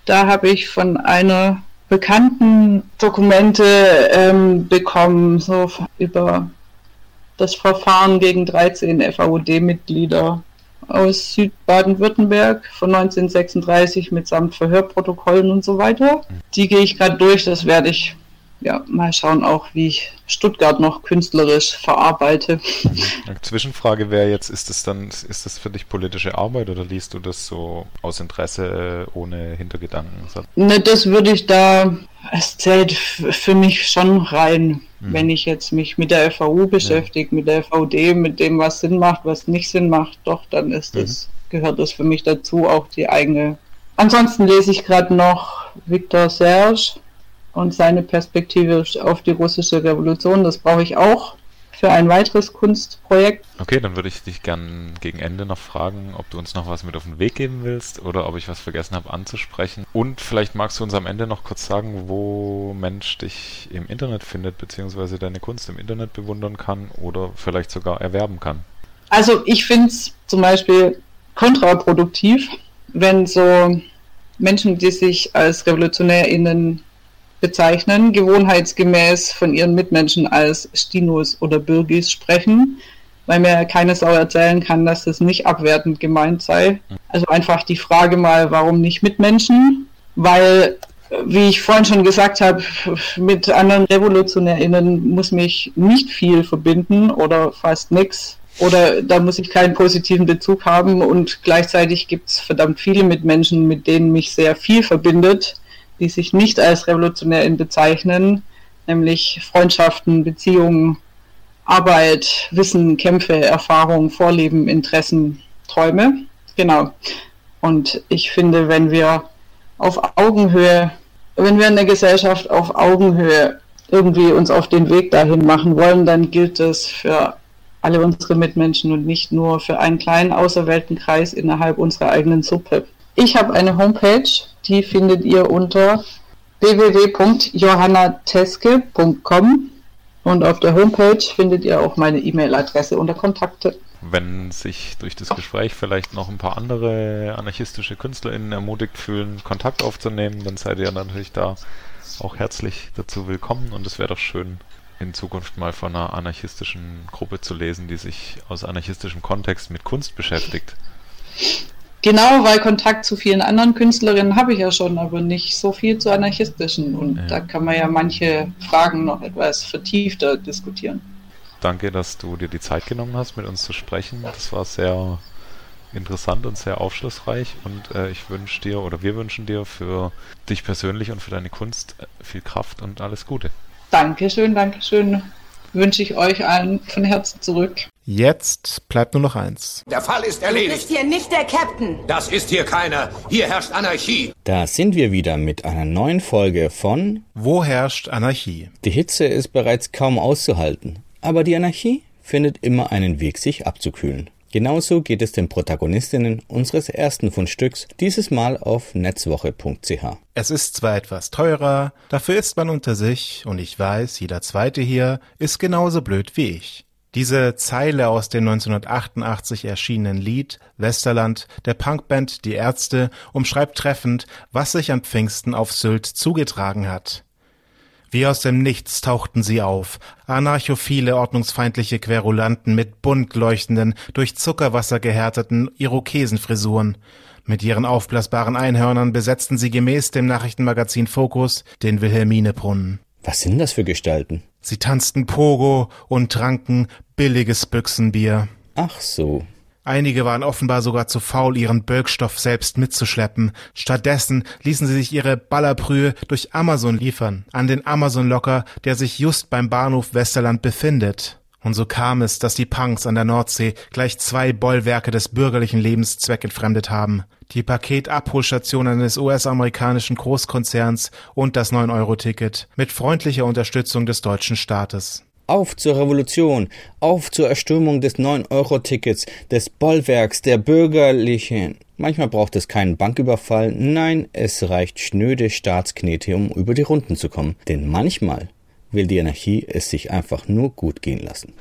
S10: Da habe ich von einer bekannten Dokumente ähm, bekommen, so über das Verfahren gegen 13 FAUD-Mitglieder aus Südbaden-Württemberg von 1936 mitsamt Verhörprotokollen und so weiter. Die gehe ich gerade durch, das werde ich ja mal schauen auch, wie ich Stuttgart noch künstlerisch verarbeite.
S6: Zwischenfrage wäre jetzt, ist das dann, ist das für dich politische Arbeit oder liest du das so aus Interesse äh, ohne Hintergedanken?
S10: Ne, das würde ich da, es zählt für mich schon rein. Mhm. Wenn ich jetzt mich mit der FAU beschäftige, ja. mit der VD, mit dem, was Sinn macht, was nicht Sinn macht, doch, dann ist mhm. das, gehört das für mich dazu, auch die eigene. Ansonsten lese ich gerade noch Victor Serge und seine Perspektive auf die russische Revolution. Das brauche ich auch für ein weiteres Kunstprojekt.
S6: Okay, dann würde ich dich gern gegen Ende noch fragen, ob du uns noch was mit auf den Weg geben willst oder ob ich was vergessen habe anzusprechen. Und vielleicht magst du uns am Ende noch kurz sagen, wo Mensch dich im Internet findet, beziehungsweise deine Kunst im Internet bewundern kann oder vielleicht sogar erwerben kann.
S10: Also ich finde es zum Beispiel kontraproduktiv, wenn so Menschen, die sich als RevolutionärInnen bezeichnen, gewohnheitsgemäß von ihren Mitmenschen als Stinos oder Bürgis sprechen, weil mir keine Sau erzählen kann, dass das nicht abwertend gemeint sei. Also einfach die Frage mal, warum nicht Mitmenschen? Weil, wie ich vorhin schon gesagt habe, mit anderen RevolutionärInnen muss mich nicht viel verbinden oder fast nichts. Oder da muss ich keinen positiven Bezug haben und gleichzeitig gibt es verdammt viele Mitmenschen, mit denen mich sehr viel verbindet die sich nicht als Revolutionärin bezeichnen, nämlich Freundschaften, Beziehungen, Arbeit, Wissen, Kämpfe, Erfahrungen, Vorleben, Interessen, Träume. Genau. Und ich finde, wenn wir auf Augenhöhe, wenn wir in der Gesellschaft auf Augenhöhe irgendwie uns auf den Weg dahin machen wollen, dann gilt das für alle unsere Mitmenschen und nicht nur für einen kleinen Außerweltenkreis innerhalb unserer eigenen Suppe. Ich habe eine Homepage, die findet ihr unter www.johannateske.com und auf der Homepage findet ihr auch meine E-Mail-Adresse unter Kontakte.
S6: Wenn sich durch das Gespräch vielleicht noch ein paar andere anarchistische KünstlerInnen ermutigt fühlen, Kontakt aufzunehmen, dann seid ihr natürlich da auch herzlich dazu willkommen und es wäre doch schön, in Zukunft mal von einer anarchistischen Gruppe zu lesen, die sich aus anarchistischem Kontext mit Kunst beschäftigt.
S10: Genau, weil Kontakt zu vielen anderen Künstlerinnen habe ich ja schon, aber nicht so viel zu anarchistischen. Und ja. da kann man ja manche Fragen noch etwas vertiefter diskutieren.
S6: Danke, dass du dir die Zeit genommen hast, mit uns zu sprechen. Das war sehr interessant und sehr aufschlussreich. Und äh, ich wünsche dir oder wir wünschen dir für dich persönlich und für deine Kunst äh, viel Kraft und alles Gute.
S10: Dankeschön, Dankeschön. Wünsche ich euch allen von Herzen zurück.
S5: Jetzt bleibt nur noch eins.
S11: Der Fall ist erledigt.
S12: Du bist hier nicht der Captain.
S11: Das ist hier keiner. Hier herrscht Anarchie.
S4: Da sind wir wieder mit einer neuen Folge von
S5: Wo herrscht Anarchie?
S4: Die Hitze ist bereits kaum auszuhalten, aber die Anarchie findet immer einen Weg, sich abzukühlen. Genauso geht es den Protagonistinnen unseres ersten Fundstücks, dieses Mal auf netzwoche.ch.
S5: Es ist zwar etwas teurer, dafür ist man unter sich und ich weiß, jeder zweite hier ist genauso blöd wie ich. Diese Zeile aus dem 1988 erschienenen Lied Westerland der Punkband Die Ärzte umschreibt treffend, was sich am Pfingsten auf Sylt zugetragen hat. Wie aus dem Nichts tauchten sie auf. Anarchophile, ordnungsfeindliche Querulanten mit bunt leuchtenden, durch Zuckerwasser gehärteten Irokesenfrisuren. Mit ihren aufblasbaren Einhörnern besetzten sie gemäß dem Nachrichtenmagazin Focus den Wilhelminebrunnen.
S4: Was sind das für Gestalten?
S5: Sie tanzten Pogo und tranken billiges Büchsenbier.
S4: Ach so.
S5: Einige waren offenbar sogar zu faul, ihren Bölkstoff selbst mitzuschleppen. Stattdessen ließen sie sich ihre Ballerbrühe durch Amazon liefern, an den Amazon-Locker, der sich just beim Bahnhof Westerland befindet. Und so kam es, dass die Punks an der Nordsee gleich zwei Bollwerke des bürgerlichen Lebens zweckentfremdet haben. Die Paketabholstation eines US-amerikanischen Großkonzerns und das 9-Euro-Ticket mit freundlicher Unterstützung des deutschen Staates.
S4: Auf zur Revolution, auf zur Erstürmung des 9-Euro-Tickets, des Bollwerks der Bürgerlichen. Manchmal braucht es keinen Banküberfall, nein, es reicht schnöde Staatsknete, um über die Runden zu kommen. Denn manchmal will die Anarchie es sich einfach nur gut gehen lassen.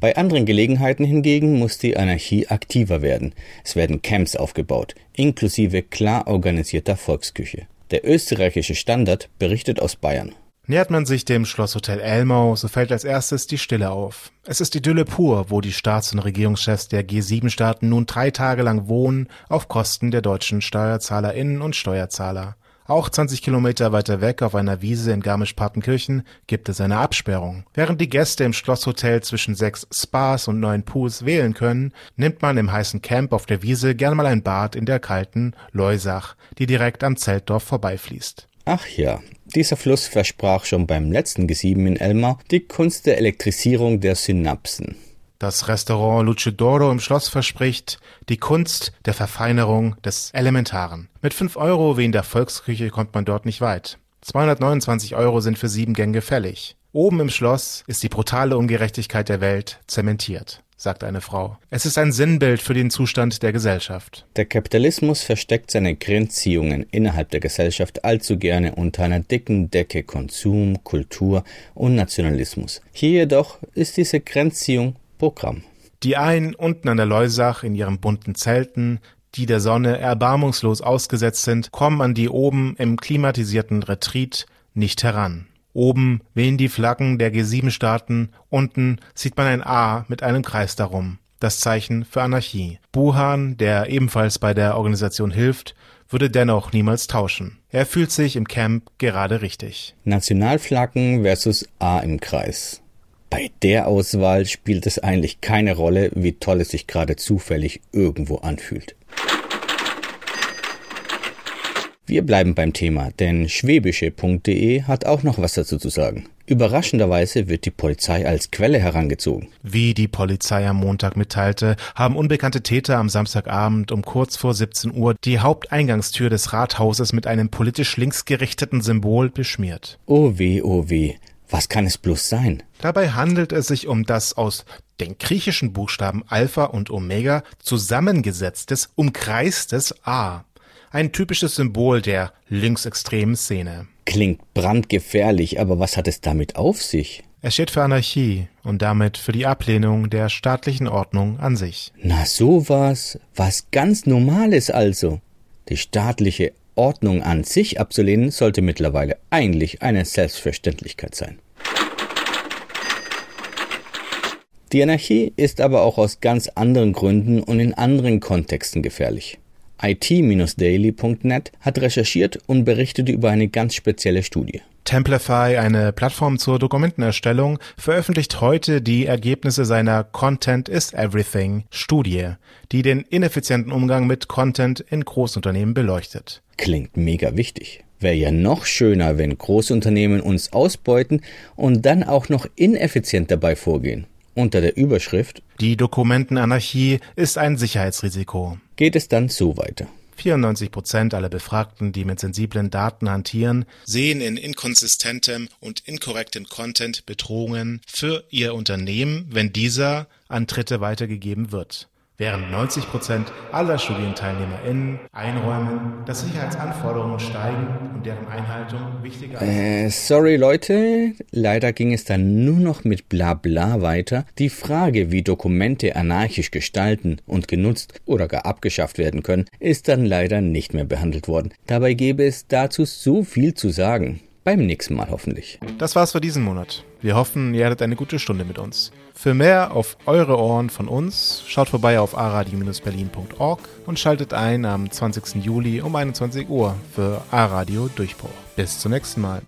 S4: Bei anderen Gelegenheiten hingegen muss die Anarchie aktiver werden. Es werden Camps aufgebaut, inklusive klar organisierter Volksküche. Der österreichische Standard berichtet aus Bayern.
S5: Nähert man sich dem Schlosshotel Elmau, so fällt als erstes die Stille auf. Es ist Idylle pur, wo die Staats- und Regierungschefs der G7-Staaten nun drei Tage lang wohnen, auf Kosten der deutschen SteuerzahlerInnen und Steuerzahler. Auch 20 Kilometer weiter weg auf einer Wiese in Garmisch-Partenkirchen gibt es eine Absperrung. Während die Gäste im Schlosshotel zwischen sechs Spas und neun Pools wählen können, nimmt man im heißen Camp auf der Wiese gern mal ein Bad in der kalten Leusach, die direkt am Zeltdorf vorbeifließt.
S4: Ach ja, dieser Fluss versprach schon beim letzten G7 in Elmau die Kunst der Elektrisierung der Synapsen.
S5: Das Restaurant Lucidoro im Schloss verspricht die Kunst der Verfeinerung des Elementaren. Mit 5 Euro wie in der Volksküche kommt man dort nicht weit. 229 Euro sind für sieben Gänge fällig. Oben im Schloss ist die brutale Ungerechtigkeit der Welt zementiert, sagt eine Frau. Es ist ein Sinnbild für den Zustand der Gesellschaft.
S4: Der Kapitalismus versteckt seine Grenzziehungen innerhalb der Gesellschaft allzu gerne unter einer dicken Decke Konsum, Kultur und Nationalismus. Hier jedoch ist diese Grenzziehung Programm.
S5: Die einen unten an der Leusach in ihren bunten Zelten, die der Sonne erbarmungslos ausgesetzt sind, kommen an die oben im klimatisierten Retreat nicht heran. Oben wehen die Flaggen der G7-Staaten, unten sieht man ein A mit einem Kreis darum, das Zeichen für Anarchie. Buhan, der ebenfalls bei der Organisation hilft, würde dennoch niemals tauschen. Er fühlt sich im Camp gerade richtig.
S4: Nationalflaggen versus A im Kreis. Bei der Auswahl spielt es eigentlich keine Rolle, wie toll es sich gerade zufällig irgendwo anfühlt. Wir bleiben beim Thema, denn schwäbische.de hat auch noch was dazu zu sagen. Überraschenderweise wird die Polizei als Quelle herangezogen.
S5: Wie die Polizei am Montag mitteilte, haben unbekannte Täter am Samstagabend um kurz vor 17 Uhr die Haupteingangstür des Rathauses mit einem politisch linksgerichteten Symbol beschmiert.
S4: Oh weh, oh weh. Was kann es bloß sein?
S5: Dabei handelt es sich um das aus den griechischen Buchstaben Alpha und Omega zusammengesetztes, umkreistes A. Ein typisches Symbol der linksextremen Szene.
S4: Klingt brandgefährlich, aber was hat es damit auf sich?
S5: Es steht für Anarchie und damit für die Ablehnung der staatlichen Ordnung an sich.
S4: Na sowas, was ganz Normales also. Die staatliche Ordnung an sich abzulehnen, sollte mittlerweile eigentlich eine Selbstverständlichkeit sein. Die Anarchie ist aber auch aus ganz anderen Gründen und in anderen Kontexten gefährlich. IT-daily.net hat recherchiert und berichtete über eine ganz spezielle Studie.
S5: Templify, eine Plattform zur Dokumentenerstellung, veröffentlicht heute die Ergebnisse seiner Content is Everything Studie, die den ineffizienten Umgang mit Content in Großunternehmen beleuchtet.
S4: Klingt mega wichtig. Wäre ja noch schöner, wenn Großunternehmen uns ausbeuten und dann auch noch ineffizient dabei vorgehen. Unter der Überschrift
S5: Die Dokumentenanarchie ist ein Sicherheitsrisiko
S4: geht es dann so weiter.
S5: 94 Prozent aller Befragten, die mit sensiblen Daten hantieren, sehen in inkonsistentem und inkorrektem Content Bedrohungen für ihr Unternehmen, wenn dieser an Dritte weitergegeben wird. Während 90% aller StudienteilnehmerInnen einräumen, dass Sicherheitsanforderungen steigen und deren Einhaltung wichtiger
S4: Äh, sorry Leute, leider ging es dann nur noch mit Blabla weiter. Die Frage, wie Dokumente anarchisch gestalten und genutzt oder gar abgeschafft werden können, ist dann leider nicht mehr behandelt worden. Dabei gäbe es dazu so viel zu sagen. Beim nächsten Mal hoffentlich.
S5: Das war's für diesen Monat. Wir hoffen, ihr hattet eine gute Stunde mit uns. Für mehr auf eure Ohren von uns, schaut vorbei auf aradio-berlin.org und schaltet ein am 20. Juli um 21 Uhr für A-Radio Durchbruch. Bis zum nächsten Mal.